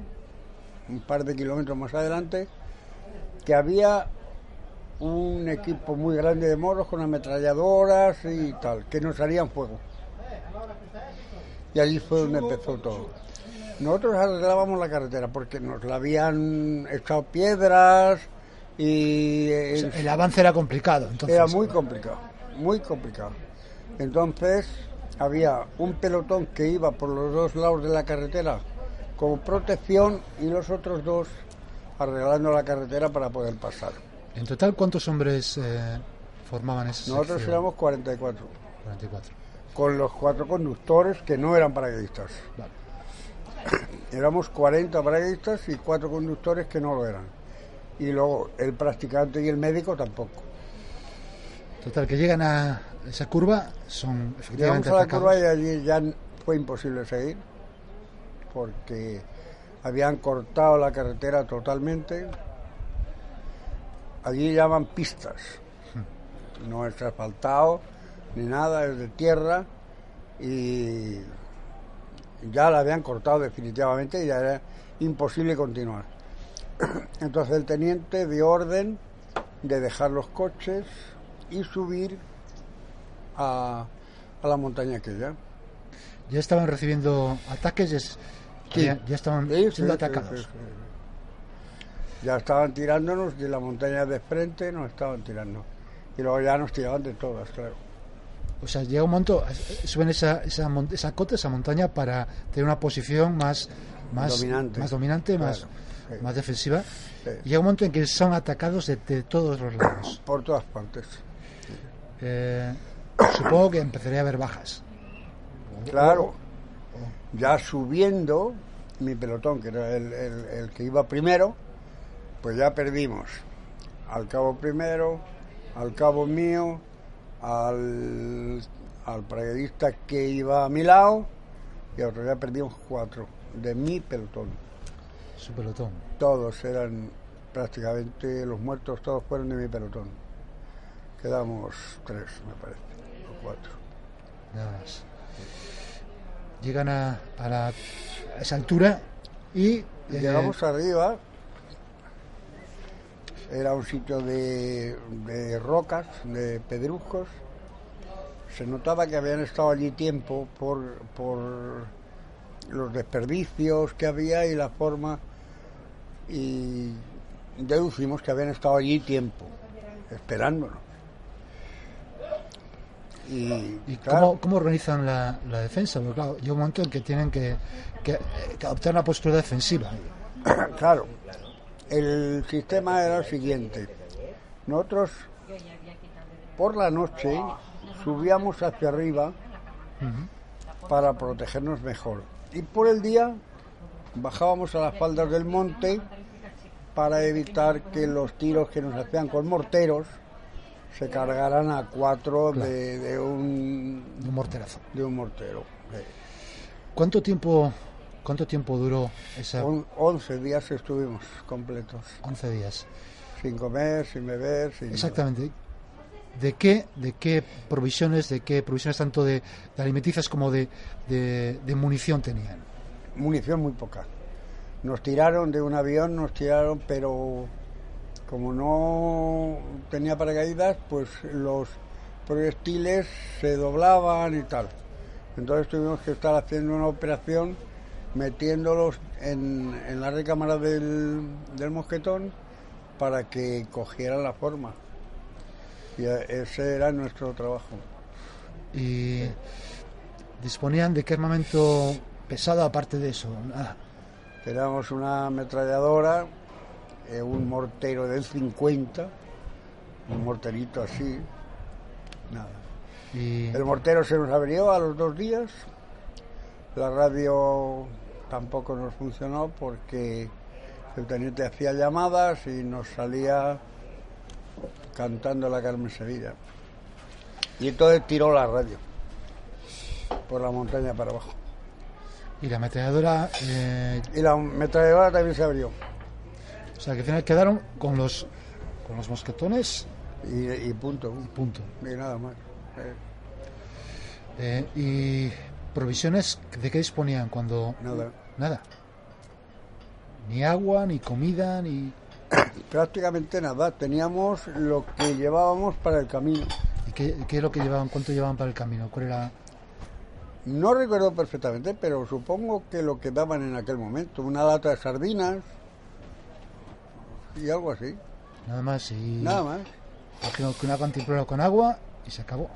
un par de kilómetros más adelante, que había un equipo muy grande de moros con ametralladoras y tal, que nos harían fuego. Y allí fue donde empezó todo. Nosotros arreglábamos la carretera porque nos la habían echado piedras y O sea, el avance era complicado. Entonces, era muy complicado, muy complicado. Entonces había un pelotón que iba por los dos lados de la carretera como protección y los otros dos arreglando la carretera para poder pasar. En total, ¿cuántos hombres eh, formaban esa Nosotros sección? éramos 44, 44. con los cuatro conductores que no eran paracaidistas. Vale. Éramos 40 paracaidistas y cuatro conductores que no lo eran. Y luego el practicante y el médico tampoco. Total, que llegan a, esa curva son efectivamente Llegamos a la atacados. curva y allí ya fue imposible seguir porque habían cortado la carretera totalmente. Allí llaman pistas. No es asfaltado ni nada, es de tierra y ya la habían cortado definitivamente y ya era imposible continuar. Entonces el teniente dio orden de dejar los coches y subir a, a la montaña aquella. Ya estaban recibiendo ataques, ya, ya, estaban Sí, siendo sí, atacados. sí, sí. Ya estaban tirándonos de la montaña de frente, nos estaban tirando. Y luego ya nos tiraban de todas, claro. O sea, llega un momento, eh, suben esa, esa, esa cota, esa montaña, para tener una posición más, más Dominante. más, dominante, más, Claro, sí. más defensiva. Sí. Y llega un momento en que son atacados de, de todos los lados. Por todas partes. Eh, supongo que empezaría a haber bajas. Claro. Ya subiendo, mi pelotón, que era el, el- el que iba primero, pues ya perdimos al cabo primero, al cabo mío, al, al paracaidista que iba a mi lado, y a otro ya perdimos cuatro de mi pelotón. Su pelotón. Todos eran prácticamente los muertos, todos fueron de mi pelotón. Quedamos tres, me parece, o cuatro. Nada más. Llegan a, a, la- a esa altura y... eh, Llegamos arriba, era un sitio de, de rocas, de pedruscos. Se notaba que habían estado allí tiempo por, por los desperdicios que había y la forma. Y deducimos que habían estado allí tiempo, esperándonos. Y, ¿Y claro, cómo, cómo organizan la, la defensa? Porque claro, llega un momento en que tienen que, que- que adoptar una postura defensiva. Claro, el sistema era el siguiente. Nosotros por la noche subíamos hacia arriba para protegernos mejor. Y por el día bajábamos a las faldas del monte para evitar que los tiros que nos hacían con morteros se cargaran a cuatro de, de un, Un morterazo. de un mortero. ¿Cuánto tiempo, cuánto tiempo duró esa on- 11 días estuvimos completos. 11 días? sin comer, sin beber, sin Exactamente. ¿De qué, de qué provisiones, de qué provisiones tanto de, de alimenticias como de, de, de munición tenían? munición muy poca. Nos tiraron de un avión, nos tiraron, pero como no tenía paracaídas, pues los proyectiles se doblaban y tal. Entonces tuvimos que estar haciendo una operación metiéndolos en, en la recámara del, del mosquetón para que cogieran la forma. Y ese era nuestro trabajo. ¿Y disponían de qué armamento pesado aparte de eso? Nada. Teníamos una ametralladora, eh, un mortero del 50, un morterito así, nada. Y, El mortero se nos abrió a los dos días, la radio tampoco nos funcionó porque el teniente hacía llamadas y nos salía cantando la Carmen Sevilla. Y entonces tiró la radio por la montaña para abajo. y la ametralladora, eh, Y la ametralladora también se abrió. o sea que al final quedaron con los, con los mosquetones Y, y punto. punto. Y nada más. Eh, Eh, ¿Y provisiones de qué disponían cuando...? nada. Nada. Ni agua, ni comida, ni... Prácticamente nada. Teníamos lo que llevábamos para el camino. ¿Y qué, qué es lo que llevaban? ¿Cuánto llevaban para el camino? ¿Cuál era...? No recuerdo perfectamente, pero supongo que lo que daban en aquel momento. Una lata de sardinas y algo así. Nada más y... Nada más. Imagino que una cantimplora con agua y se acabó.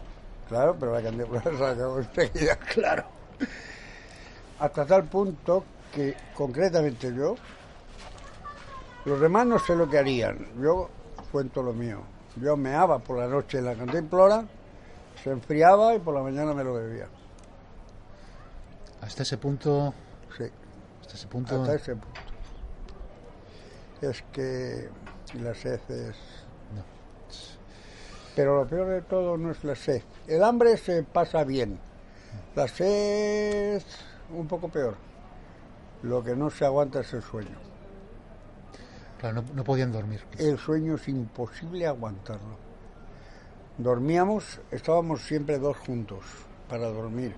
Claro, pero la cantimplora se acabó enseguida, claro. Hasta tal punto que concretamente yo, los demás no sé lo que harían. Yo cuento lo mío. Yo meaba por la noche en la cantimplora, se enfriaba y por la mañana me lo bebía. Hasta ese punto... Sí, Hasta ese punto... hasta ese punto. Es que las heces... Pero lo peor de todo no es la sed. El hambre se pasa bien. La sed es un poco peor. Lo que no se aguanta es el sueño. Claro, no, no podían dormir. El sueño es imposible aguantarlo. Dormíamos, estábamos siempre dos juntos para dormir.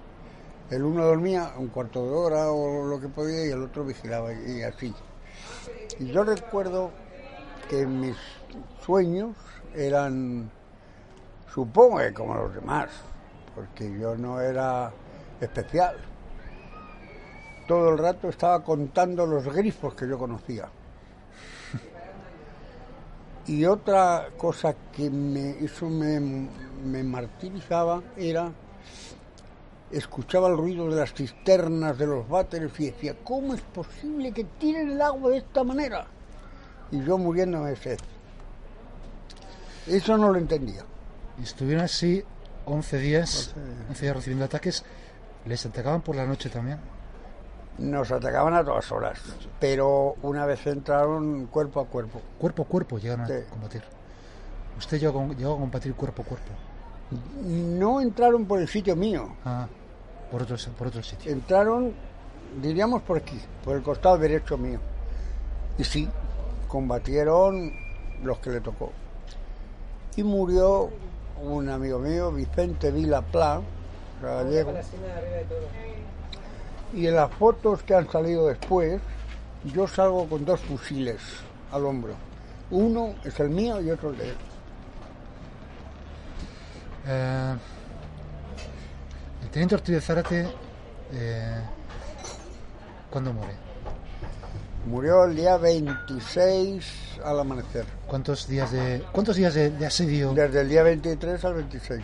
El uno dormía un cuarto de hora o lo que podía y el otro vigilaba y así. Y yo recuerdo que mis sueños eran, supongo que como los demás, porque yo no era especial. Todo el rato estaba contando los grifos que yo conocía. Y otra cosa que me, eso me, me martirizaba era escuchaba el ruido de las cisternas de los váteres y decía, ¿cómo es posible que tiren el agua de esta manera? Y yo muriéndome de sed. Eso no lo entendía. Y estuvieron así 11 días, 11 días recibiendo ataques. ¿Les atacaban por la noche también? Nos atacaban a todas horas, pero una vez entraron cuerpo a cuerpo. Cuerpo a cuerpo llegaron Sí. a combatir. ¿Usted llegó, a- llegó a combatir cuerpo a cuerpo? No entraron por el sitio mío, Ah, por otro, por otro sitio. entraron, diríamos por aquí, por el costado derecho mío. Y sí, combatieron los que le tocó. Y murió un amigo mío, Vicente Vila Pla, gallego. Y en las fotos que han salido después, yo salgo con dos fusiles al hombro. Uno es el mío y otro el de él. Eh, el teniente Ortiz de Zárate, eh, ¿cuándo muere? Murió el día 26 al amanecer. ¿Cuántos días de, cuántos días de, de asedio? Desde el día 23 al 26.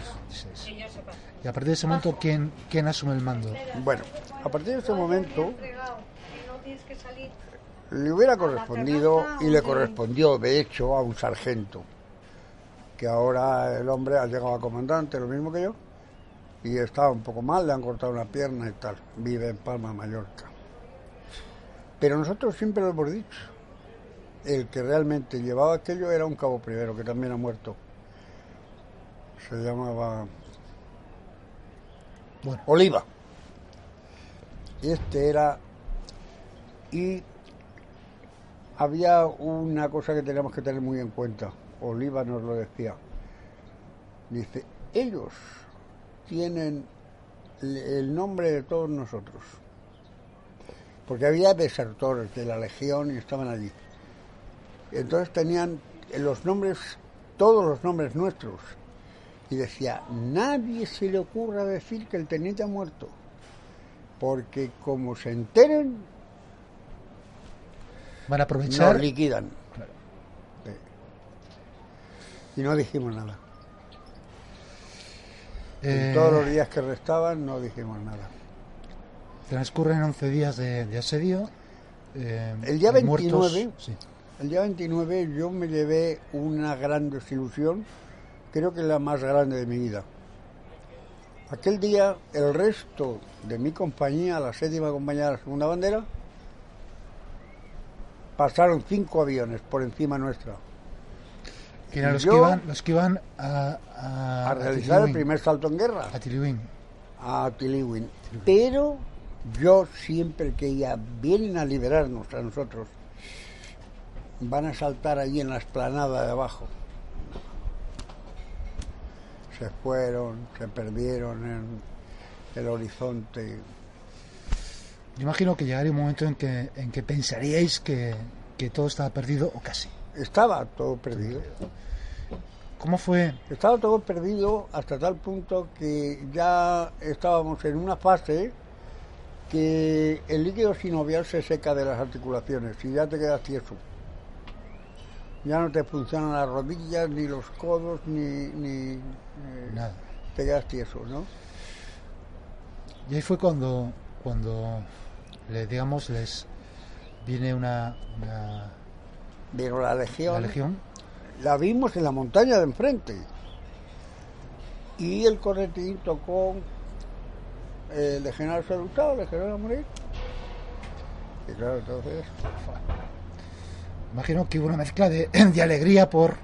Y a partir de ese momento, ¿quién, quién asume el mando? Bueno, a partir de ese momento le hubiera correspondido y le correspondió, de hecho, a un sargento, que ahora el hombre ha llegado a comandante, lo mismo que yo, y estaba un poco mal, le han cortado una pierna y tal, vive en Palma, Mallorca. Pero nosotros siempre lo hemos dicho, el que realmente llevaba aquello era un cabo primero, que también ha muerto. Se llamaba Oliva. Este era. Y había una cosa que teníamos que tener muy en cuenta. Oliva nos lo decía. Dice: ellos tienen el nombre de todos nosotros. Porque había desertores de la legión y estaban allí. Entonces tenían los nombres, todos los nombres nuestros. Y decía, nadie se le ocurra decir que el teniente ha muerto. Porque como se enteren, Van a aprovechar. nos liquidan. Sí. Y no dijimos nada. eh, En todos los días que restaban no dijimos nada. Transcurren 11 días de, de asedio. eh, El día hay muertos, 29, sí. el día 29 yo me llevé una gran desilusión, creo que la más grande de mi vida. Aquel día el resto de mi compañía, la séptima compañía de la segunda bandera, pasaron cinco aviones por encima nuestra Que eran los, yo- que iban, los que iban a, a, a realizar el primer salto en guerra. a Tiliwin. a Tiliwin. Pero yo siempre que ya vienen a liberarnos a nosotros, van a saltar allí en la esplanada de abajo. Se fueron, se perdieron en el horizonte. Yo imagino que llegaría un momento en que, en que pensaríais que, que todo estaba perdido o casi. Estaba todo perdido. ¿Cómo fue? Estaba todo perdido hasta tal punto que ya estábamos en una fase que el líquido sinovial se seca de las articulaciones y ya te quedas tieso. Ya no te funcionan las rodillas, ni los codos, ni... ni eh, Nada. te quedas tieso, ¿no? Y ahí fue cuando, cuando le, digamos, les viene una, una- Vino la legión. la legión. La vimos en la montaña de enfrente. Y el corretín tocó el legionario salutado, el a morir. Y claro, entonces... Imagino que hubo una mezcla de, de alegría por,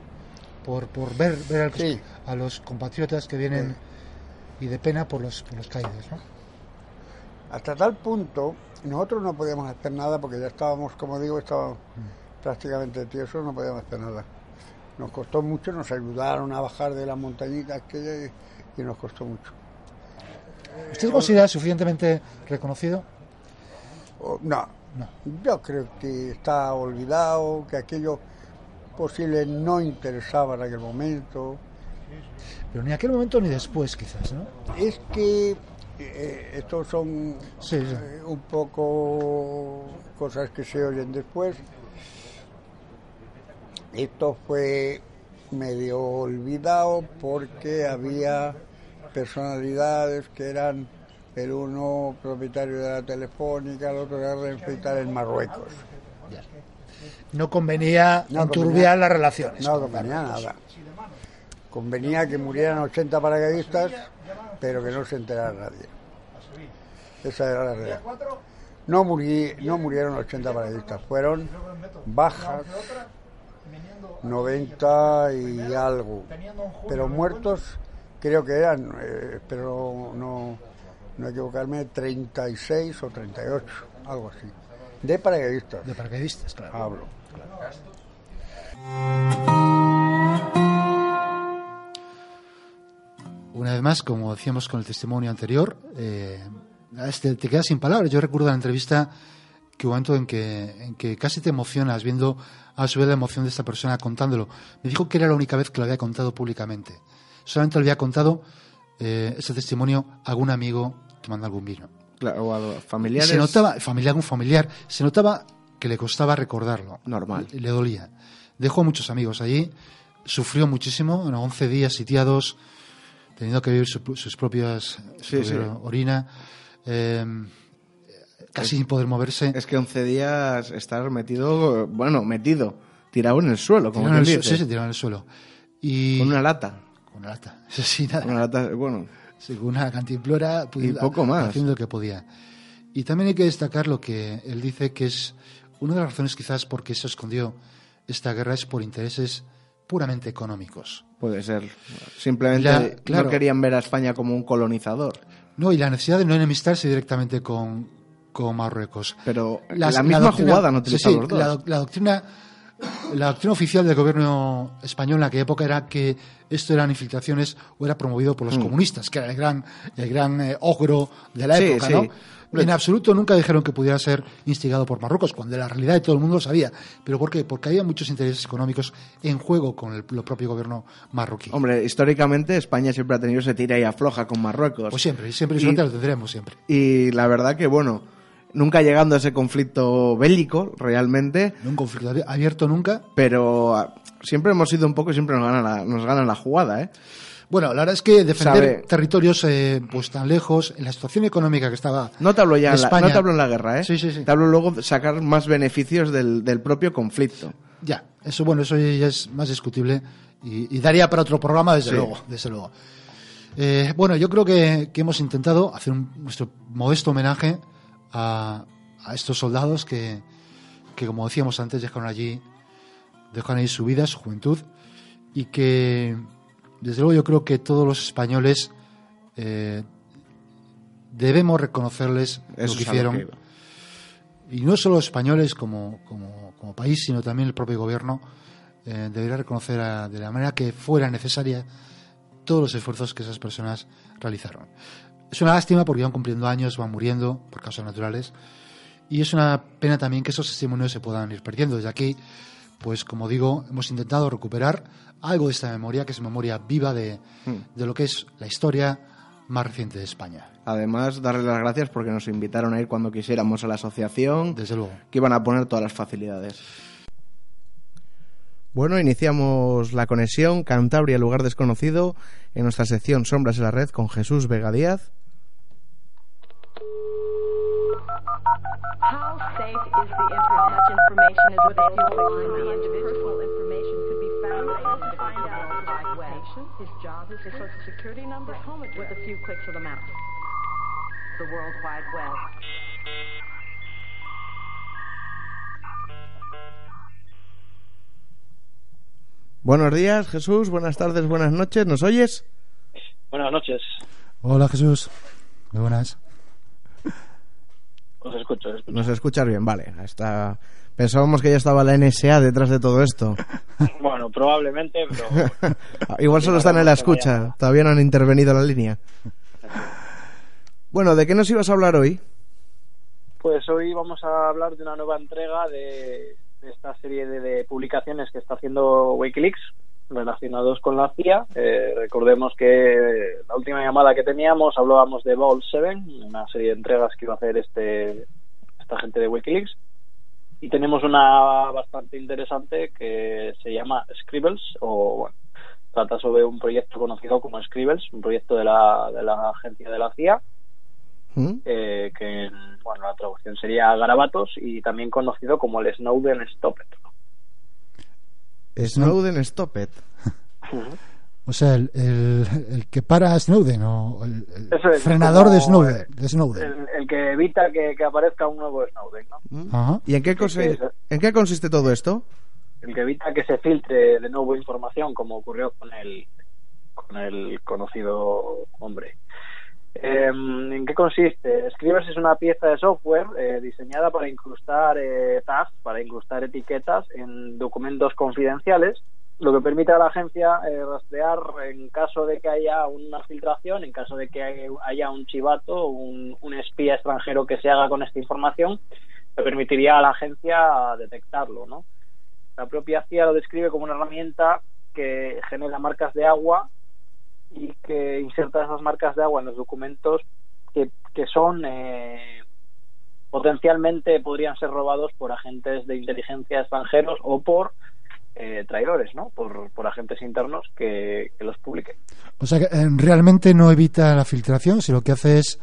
por, por ver, ver a, los, a los compatriotas que vienen y de pena por los, por los caídos. ¿no? Hasta tal punto, nosotros no podíamos hacer nada porque ya estábamos, como digo, estábamos mm. prácticamente tiesos, no podíamos hacer nada. Nos costó mucho, nos ayudaron a bajar de las montañitas que y nos costó mucho. ¿Usted considera suficientemente reconocido? no, no, yo creo que está olvidado, que aquello posible no interesaba en aquel momento. Pero ni aquel momento ni después, quizás, ¿no? Es que eh, estos son eh, un poco cosas que se oyen después. Esto fue medio olvidado porque había personalidades que eran el uno propietario de la telefónica, el otro era Renfe en Marruecos. No convenía no enturbiar las relaciones. No convenía nada. Convenía que murieran 80 paracaidistas, pero que no se enterara nadie. Esa era la realidad. No, no murieron 80 paracaidistas, fueron bajas 90 y algo. Pero muertos creo que eran, eh, pero no, no equivocarme, 36 o 38, algo así. De paracaidistas. De paracaidistas, claro. Hablo. Una vez más, como decíamos con el testimonio anterior, eh, este, te quedas sin palabras. Yo recuerdo la entrevista que momento en que, en que casi te emocionas viendo a su vez la emoción de esta persona contándolo. Me dijo que era la única vez que lo había contado públicamente. Solamente lo había contado eh, ese testimonio a algún amigo tomando algún vino. Claro, o a familiares. se notaba, familiar, un familiar, se notaba que le costaba recordarlo. Normal. Le, dolía. Dejó muchos amigos allí, sufrió muchísimo, en 11 días sitiados, teniendo que vivir sus propias orina. Eh, casi sin poder moverse. Es que 11 días estar metido, bueno, metido, tirado en el suelo, como quien dice. Sí, sí, tirado en el suelo. Y... Con una lata. Con una lata, sí, nada. Una lata, bueno. Sí, con una cantimplora. Y poco más. Haciendo lo que podía. Y también hay que destacar lo que él dice que es una de las razones quizás por qué se escondió esta guerra es por intereses puramente económicos. Puede ser. Simplemente no querían ver a España como un colonizador. No, y la necesidad de no enemistarse directamente con, con Marruecos. Pero la misma jugada no sí, sí, La, la, doctrina la doctrina oficial del gobierno español en aquella época era que esto eran infiltraciones o era promovido por los mm. comunistas, que era el gran, el gran eh, ogro de la época, ¿no? En absoluto nunca dijeron que pudiera ser instigado por Marruecos, cuando la realidad de todo el mundo lo sabía. ¿Pero por qué? Porque había muchos intereses económicos en juego con el, propio gobierno marroquí. Hombre, históricamente España siempre ha tenido ese tira y afloja con Marruecos. Pues siempre, y siempre y, lo tendremos siempre. Y la verdad que, bueno, nunca llegando a ese conflicto bélico, realmente. No un conflicto abierto nunca. Pero ah, siempre hemos sido un poco, siempre nos ganan la, nos ganan la jugada, ¿eh? Bueno, la verdad es que defender territorios eh, pues tan lejos, en la situación económica que estaba. No te hablo ya, España, no te hablo en la guerra, ¿eh? Sí, sí, sí. Te hablo luego sacar más beneficios del, del propio conflicto. Ya, eso bueno, eso ya es más discutible y, daría para otro programa, desde luego, desde luego. Eh, bueno, yo creo que, que hemos intentado hacer un, nuestro modesto homenaje a, estos soldados que, que, como decíamos antes, dejaron allí, dejaron ahí su vida, su juventud, y que, desde luego, yo creo que todos los españoles eh, debemos reconocerles lo que hicieron. Y no solo los españoles como, como, como, país, sino también el propio gobierno eh, debería reconocer de la manera que fuera necesaria todos los esfuerzos que esas personas realizaron. Es una lástima porque van cumpliendo años, van muriendo por causas naturales. Y es una pena también que esos testimonios se puedan ir perdiendo. Desde aquí, pues como digo, hemos intentado recuperar algo de esta memoria, que es memoria viva de, hmm. de lo que es la historia más reciente de España. Además, darles las gracias porque nos invitaron a ir cuando quisiéramos a la asociación. Desde luego. Que iban a poner todas las facilidades. Bueno, iniciamos la conexión Cantabria, lugar desconocido, en nuestra sección Sombras en la Red con Jesús Vega Díaz. How safe is the internet? Much information is available online. Personal information could be found to find out World Wide His job is his social security number, home address, with a few clicks of the mouse. The World Wide Web. Buenos días, Jesús. Buenas tardes, buenas noches. ¿Nos oyes? Buenas noches. Hola Jesús. Muy buenas. Os escucho, os escucho. Nos escuchas bien, vale. Está... Pensábamos que ya estaba la NSA detrás de todo esto. Bueno, probablemente, pero Igual solo están en la escucha. Todavía no han intervenido la línea. Bueno, ¿de qué nos ibas a hablar hoy? pues hoy vamos a hablar de una nueva entrega de, de esta serie de, de publicaciones que está haciendo Wikileaks relacionados con la CIA. Eh, recordemos que la última llamada que teníamos hablábamos de Vault 7, una serie de entregas que iba a hacer este esta gente de Wikileaks. Y tenemos una bastante interesante que se llama Scribbles, o bueno, trata sobre un proyecto conocido como Scribbles, un proyecto de la, de la agencia de la CIA, ¿Mm? eh, que bueno, la traducción sería Garabatos y también conocido como el Snowden Stop Snowden Stop It. O sea, el, el, el que para a Snowden o el, el Eso es, frenador de Snowden. De Snowden. El, el que evita que, que aparezca un nuevo Snowden, ¿no? Ajá. ¿Y en qué, en qué consiste todo esto? el que evita que se filtre de nuevo información como ocurrió con el con el conocido hombre Eh, ¿En qué consiste? Scribers es una pieza de software eh, diseñada para incrustar eh, tags, para incrustar etiquetas en documentos confidenciales, lo que permite a la agencia eh, rastrear en caso de que haya una filtración, en caso de que haya un chivato, un, un espía extranjero que se haga con esta información, le permitiría a la agencia detectarlo, ¿no? La propia CIA lo describe como una herramienta que genera marcas de agua y que inserta esas marcas de agua en los documentos que, que son eh, potencialmente podrían ser robados por agentes de inteligencia extranjeros o por eh, traidores, ¿no? Por, por agentes internos que, que los publiquen. O sea que eh, realmente no evita la filtración, sino lo que hace es,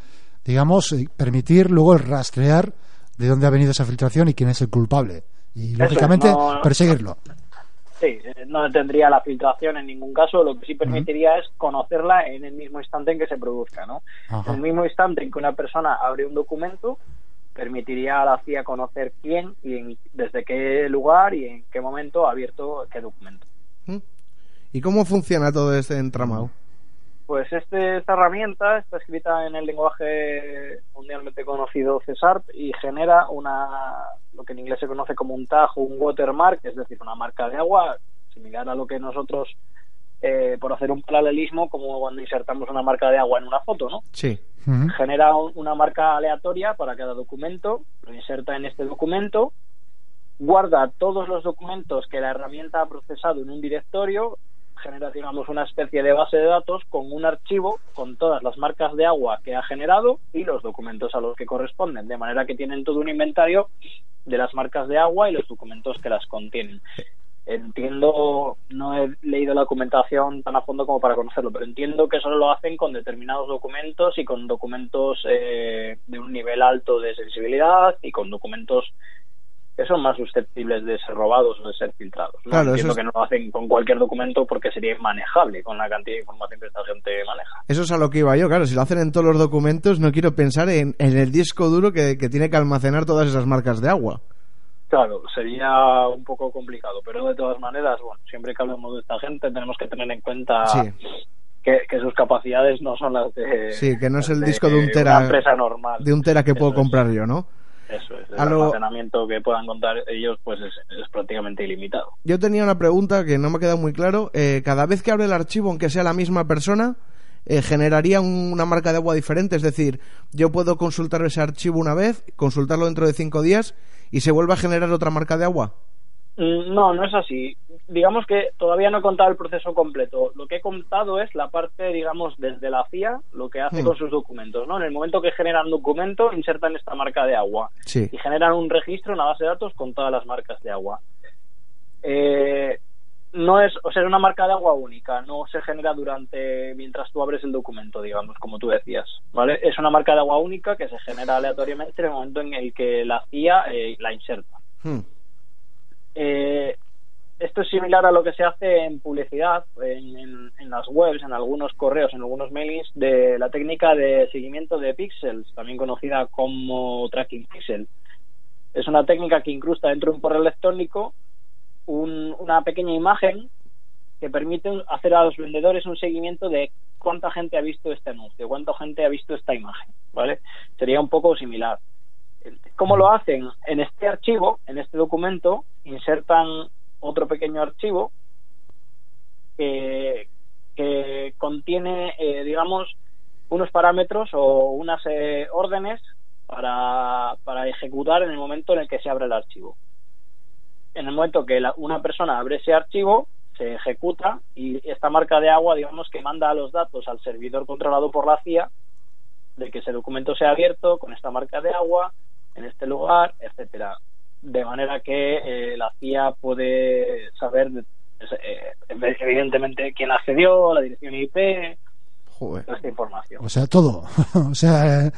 digamos, eh, permitir luego el rastrear de dónde ha venido esa filtración y quién es el culpable. Y lógicamente no- perseguirlo. Sí, eh, no tendría la filtración en ningún caso, lo que sí permitiría es conocerla en el mismo instante en que se produzca, ¿no? Ajá. En el mismo instante en que una persona abre un documento, permitiría a la CIA conocer quién y en- desde qué lugar y en qué momento ha abierto qué documento. ¿Y cómo funciona todo este entramado? Pues este, esta herramienta está escrita en el lenguaje mundialmente conocido CSARP y genera una lo que en inglés se conoce como un tag o un watermark, es decir, una marca de agua similar a lo que nosotros, eh, por hacer un paralelismo, como cuando insertamos una marca de agua en una foto, ¿no? Sí. Genera un- una marca aleatoria para cada documento, lo inserta en este documento, guarda todos los documentos que la herramienta ha procesado en un directorio, genera, digamos, una especie de base de datos con un archivo con todas las marcas de agua que ha generado y los documentos a los que corresponden, de manera que tienen todo un inventario de las marcas de agua y los documentos que las contienen. Entiendo, no he leído la documentación tan a fondo como para conocerlo, pero entiendo que solo lo hacen con determinados documentos y con documentos eh, de un nivel alto de sensibilidad y con documentos que son más susceptibles de ser robados o de ser filtrados. ¿no? Claro, entiendo eso es- que no lo hacen con cualquier documento porque sería inmanejable con la cantidad de información que esta gente maneja. Eso es a lo que iba yo, claro. Si lo hacen en todos los documentos, no quiero pensar en, en el disco duro que, que tiene que almacenar todas esas marcas de agua. Claro, sería un poco complicado, pero de todas maneras, bueno, siempre que hablemos de esta gente tenemos que tener en cuenta Sí. que, que sus capacidades no son las de, Sí, que no es el disco de un tera, empresa normal. de un tera que puedo comprar yo, ¿no? Eso es, el A lo- almacenamiento que puedan contar ellos pues es, es prácticamente ilimitado. Yo tenía una pregunta que no me ha quedado muy claro. Eh, cada vez que abre el archivo, aunque sea la misma persona, eh, generaría un- una marca de agua diferente. Es decir, yo puedo consultar ese archivo una vez, consultarlo dentro de cinco días y se vuelve a generar otra marca de agua. Mm, No, no es así. Digamos que todavía no he contado el proceso completo. Lo que he contado es la parte, digamos, desde la CIA, lo que hace Hmm. con sus documentos, ¿no? En el momento que generan un documento, insertan esta marca de agua. Sí. y generan un registro, una base de datos con todas las marcas de agua. Eh, no es, o sea, es una marca de agua única, no se genera durante mientras tú abres el documento, digamos, como tú decías, ¿vale? Es una marca de agua única que se genera aleatoriamente en el momento en el que la CIA eh, la inserta. Hmm. Eh, esto es similar a lo que se hace en publicidad, en, en- en las webs, en algunos correos, en algunos mailings, de la técnica de seguimiento de píxeles, también conocida como tracking pixel. Es una técnica que incrusta dentro de un correo electrónico un- una pequeña imagen que permite hacer a los vendedores un seguimiento de cuánta gente ha visto este anuncio, cuánta gente ha visto esta imagen, ¿vale? Sería un poco similar. ¿Cómo lo hacen? En este archivo, en este documento, insertan otro pequeño archivo que, contiene, eh, digamos, unos parámetros o unas eh, órdenes para, para ejecutar en el momento en el que se abre el archivo. En el momento que una persona abre ese archivo, se ejecuta y esta marca de agua, digamos, que manda los datos al servidor controlado por la CIA de que ese documento sea abierto con esta marca de agua en este lugar, etcétera. De manera que eh, la CIA puede saber, eh, evidentemente, quién accedió, la dirección IP, toda esta información. O sea, todo. o sea,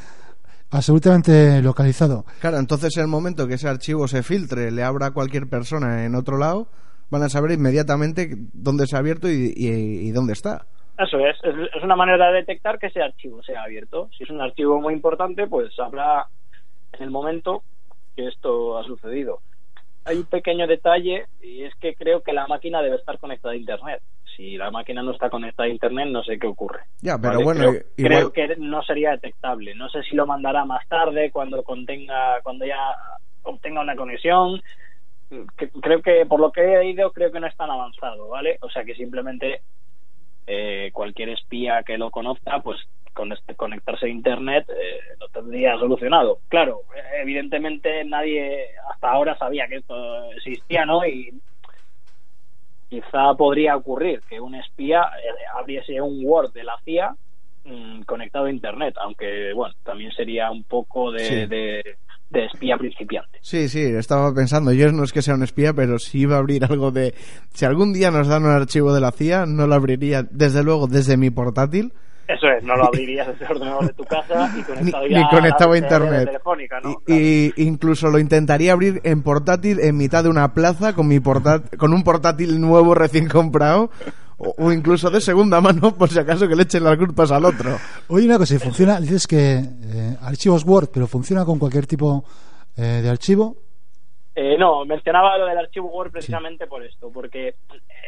absolutamente localizado. Claro, entonces en el momento que ese archivo se filtre, le abra a cualquier persona en otro lado, van a saber inmediatamente dónde se ha abierto y, dónde está. Eso es, es, una manera de detectar que ese archivo sea abierto. Si es un archivo muy importante, pues habrá en el momento que esto ha sucedido. Hay un pequeño detalle y es que creo que la máquina debe estar conectada a Internet. Si la máquina no está conectada a Internet, no sé qué ocurre. Ya, pero bueno, creo, que no sería detectable. No sé si lo mandará más tarde, cuando contenga, cuando ya obtenga una conexión. creo que por lo que he leído, creo que no es tan avanzado, ¿vale? O sea que simplemente eh, cualquier espía que lo conozca, pues con este, conectarse a internet eh, lo tendría solucionado. Claro, evidentemente nadie hasta ahora sabía que esto existía, ¿no? Y quizá podría ocurrir que un espía eh, abriese un Word de la CIA mm, conectado a internet, aunque bueno, también sería un poco de, de, de, espía principiante. Sí, sí, estaba pensando, yo no es que sea un espía, pero si iba a abrir algo de... Si algún día nos dan un archivo de la CIA, no lo abriría desde luego desde mi portátil eso es, no lo abrirías desde el ordenador de tu casa y conectado ni, conectado a, internet. Y, incluso lo intentaría abrir en portátil en mitad de una plaza con mi con un portátil nuevo recién comprado o, incluso de segunda mano por si acaso que le echen las culpas al otro. Oye, una cosa, funciona, dices que eh, archivos Word, pero funciona con cualquier tipo eh, de archivo. Eh, no, mencionaba lo del archivo Word precisamente por esto, porque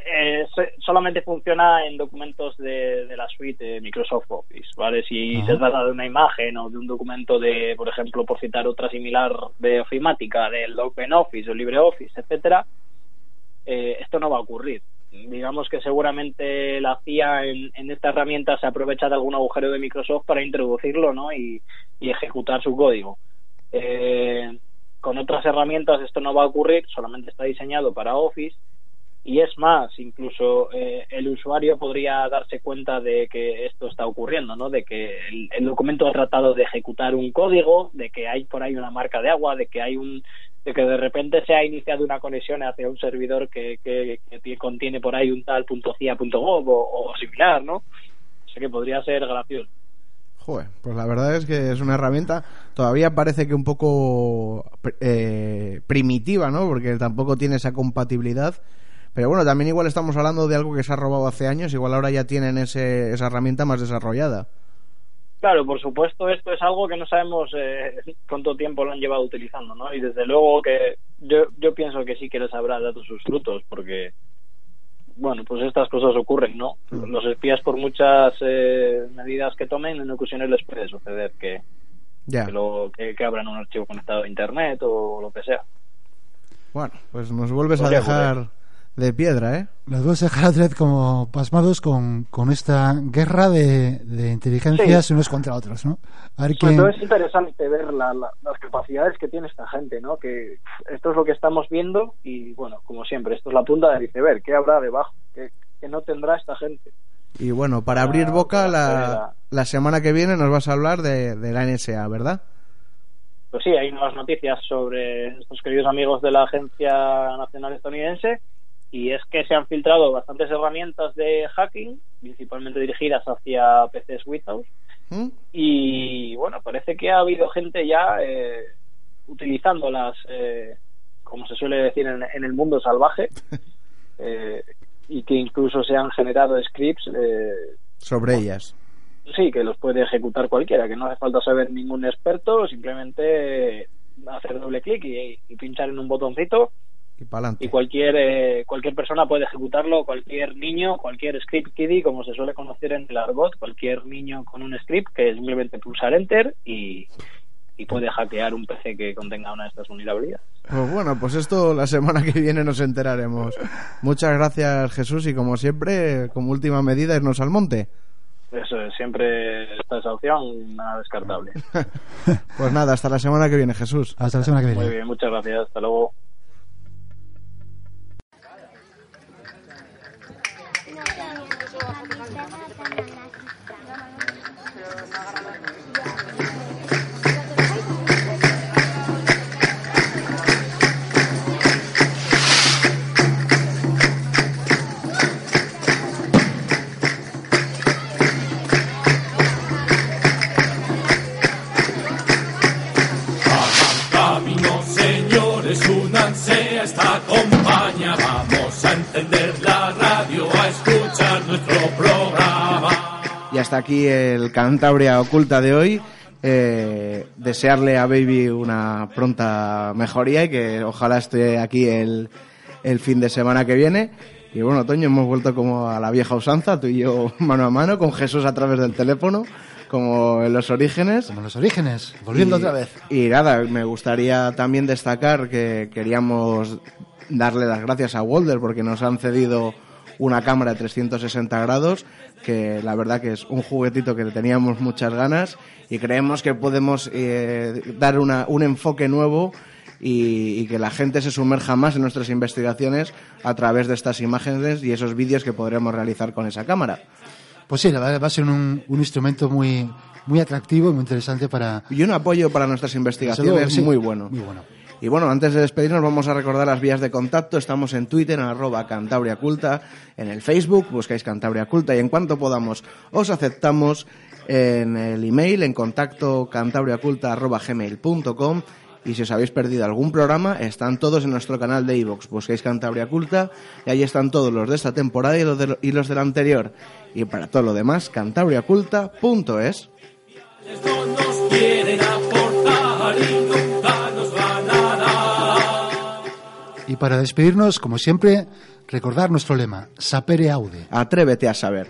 eh, solamente funciona en documentos de, la suite de Microsoft Office, ¿vale? Si se trata de una imagen o de un documento de, por ejemplo, por citar otra similar de ofimática, del OpenOffice o LibreOffice, etcétera, eh, esto no va a ocurrir. Digamos que seguramente la CIA en, esta herramienta se aprovecha de algún agujero de Microsoft para introducirlo, ¿no? Y, y ejecutar su código. Eh, con otras herramientas esto no va a ocurrir, solamente está diseñado para Office y es más, incluso eh, el usuario podría darse cuenta de que esto está ocurriendo, ¿no? De que el, documento ha tratado de ejecutar un código, de que hay por ahí una marca de agua, de que hay un, de que de repente se ha iniciado una conexión hacia un servidor que, que, contiene por ahí un tal punto .gov o, o similar, ¿no? O sea que podría ser gracioso. Joder, pues la verdad es que es una herramienta todavía parece que un poco eh, primitiva, ¿no? Porque tampoco tiene esa compatibilidad pero bueno, también igual estamos hablando de algo que se ha robado hace años, igual ahora ya tienen ese, esa herramienta más desarrollada. Claro, por supuesto, esto es algo que no sabemos eh, cuánto tiempo lo han llevado utilizando, ¿no? Y desde luego que yo, yo pienso que sí que les habrá dado sus frutos, porque, bueno, pues estas cosas ocurren, ¿no? Mm. Los espías, por muchas eh, medidas que tomen, en ocasiones les puede suceder que, que, lo, que, que abran un archivo conectado a Internet o lo que sea. Bueno, pues nos vuelves a dejar de piedra, ¿eh? Los dos de como pasmados con, con esta guerra de, de inteligencias unos contra otros, ¿no? A ver quién... es interesante ver las capacidades que tiene esta gente, ¿no? Que esto es lo que estamos viendo y, bueno, como siempre, esto es la punta del iceberg. ¿Qué habrá debajo? ¿Qué, no tendrá esta gente? Y bueno, para, abrir boca, la, la, semana que viene nos vas a hablar de, de la NSA, ¿verdad? Pues sí, hay nuevas noticias sobre estos queridos amigos de la Agencia Nacional Estadounidense y es que se han filtrado bastantes herramientas de hacking, principalmente dirigidas hacia PCs Windows, ¿Mm? y bueno, parece que ha habido gente ya eh, utilizándolas, eh, como se suele decir en, el mundo salvaje, eh, y que incluso se han generado scripts eh, sobre ellas. Sí, que los puede ejecutar cualquiera, que no hace falta saber ningún experto, simplemente hacer doble clic y pinchar en un botoncito Y, cualquier eh, cualquier persona puede ejecutarlo, cualquier niño, cualquier script kiddie, como se suele conocer en el argot, cualquier niño con un script que es simplemente pulsar enter y, y puede hackear un PC que contenga una de estas vulnerabilidades. Pues bueno, pues esto la semana que viene nos enteraremos. Muchas gracias Jesús y como siempre, como última medida, irnos al monte. Eso es, siempre está esa opción, nada descartable. Pues nada, hasta la semana que viene Jesús. Hasta la semana que viene. Muy bien, muchas gracias, hasta luego. Hasta aquí el Cantabria Oculta de hoy. Eh, desearle a Baby una pronta mejoría y que ojalá esté aquí el, el fin de semana que viene. Y bueno, Toño, hemos vuelto como a la vieja usanza, tú y yo mano a mano, con Jesús a través del teléfono, como en los orígenes. Como los orígenes, volviendo Y- otra vez. Y nada, me gustaría también destacar que queríamos darle las gracias a Walder porque nos han cedido una cámara de 360 grados que la verdad que es un juguetito que teníamos muchas ganas y creemos que podemos eh, dar una- un enfoque nuevo y, y que la gente se sumerja más en nuestras investigaciones a través de estas imágenes y esos vídeos que podremos realizar con esa cámara. Pues sí, la verdad va a ser un, un instrumento muy, muy atractivo y muy interesante para... Y un apoyo para nuestras investigaciones sí, muy bueno. Muy bueno. Y bueno, antes de despedirnos vamos a recordar las vías de contacto. Estamos en Twitter, en arroba Cantabria Culta, en el Facebook, buscáis Cantabria Culta y en cuanto podamos os aceptamos en el email, en contacto cantabriaculta arroba gmail.com y si os habéis perdido algún programa, están todos en nuestro canal de iVoox. Busquéis Cantabria Culta y ahí están todos los de esta temporada y los de, y los de la anterior. Y para todo lo demás, cantabriaculta.es. Y para despedirnos, como siempre, recordar nuestro lema, sapere aude. Atrévete a saber.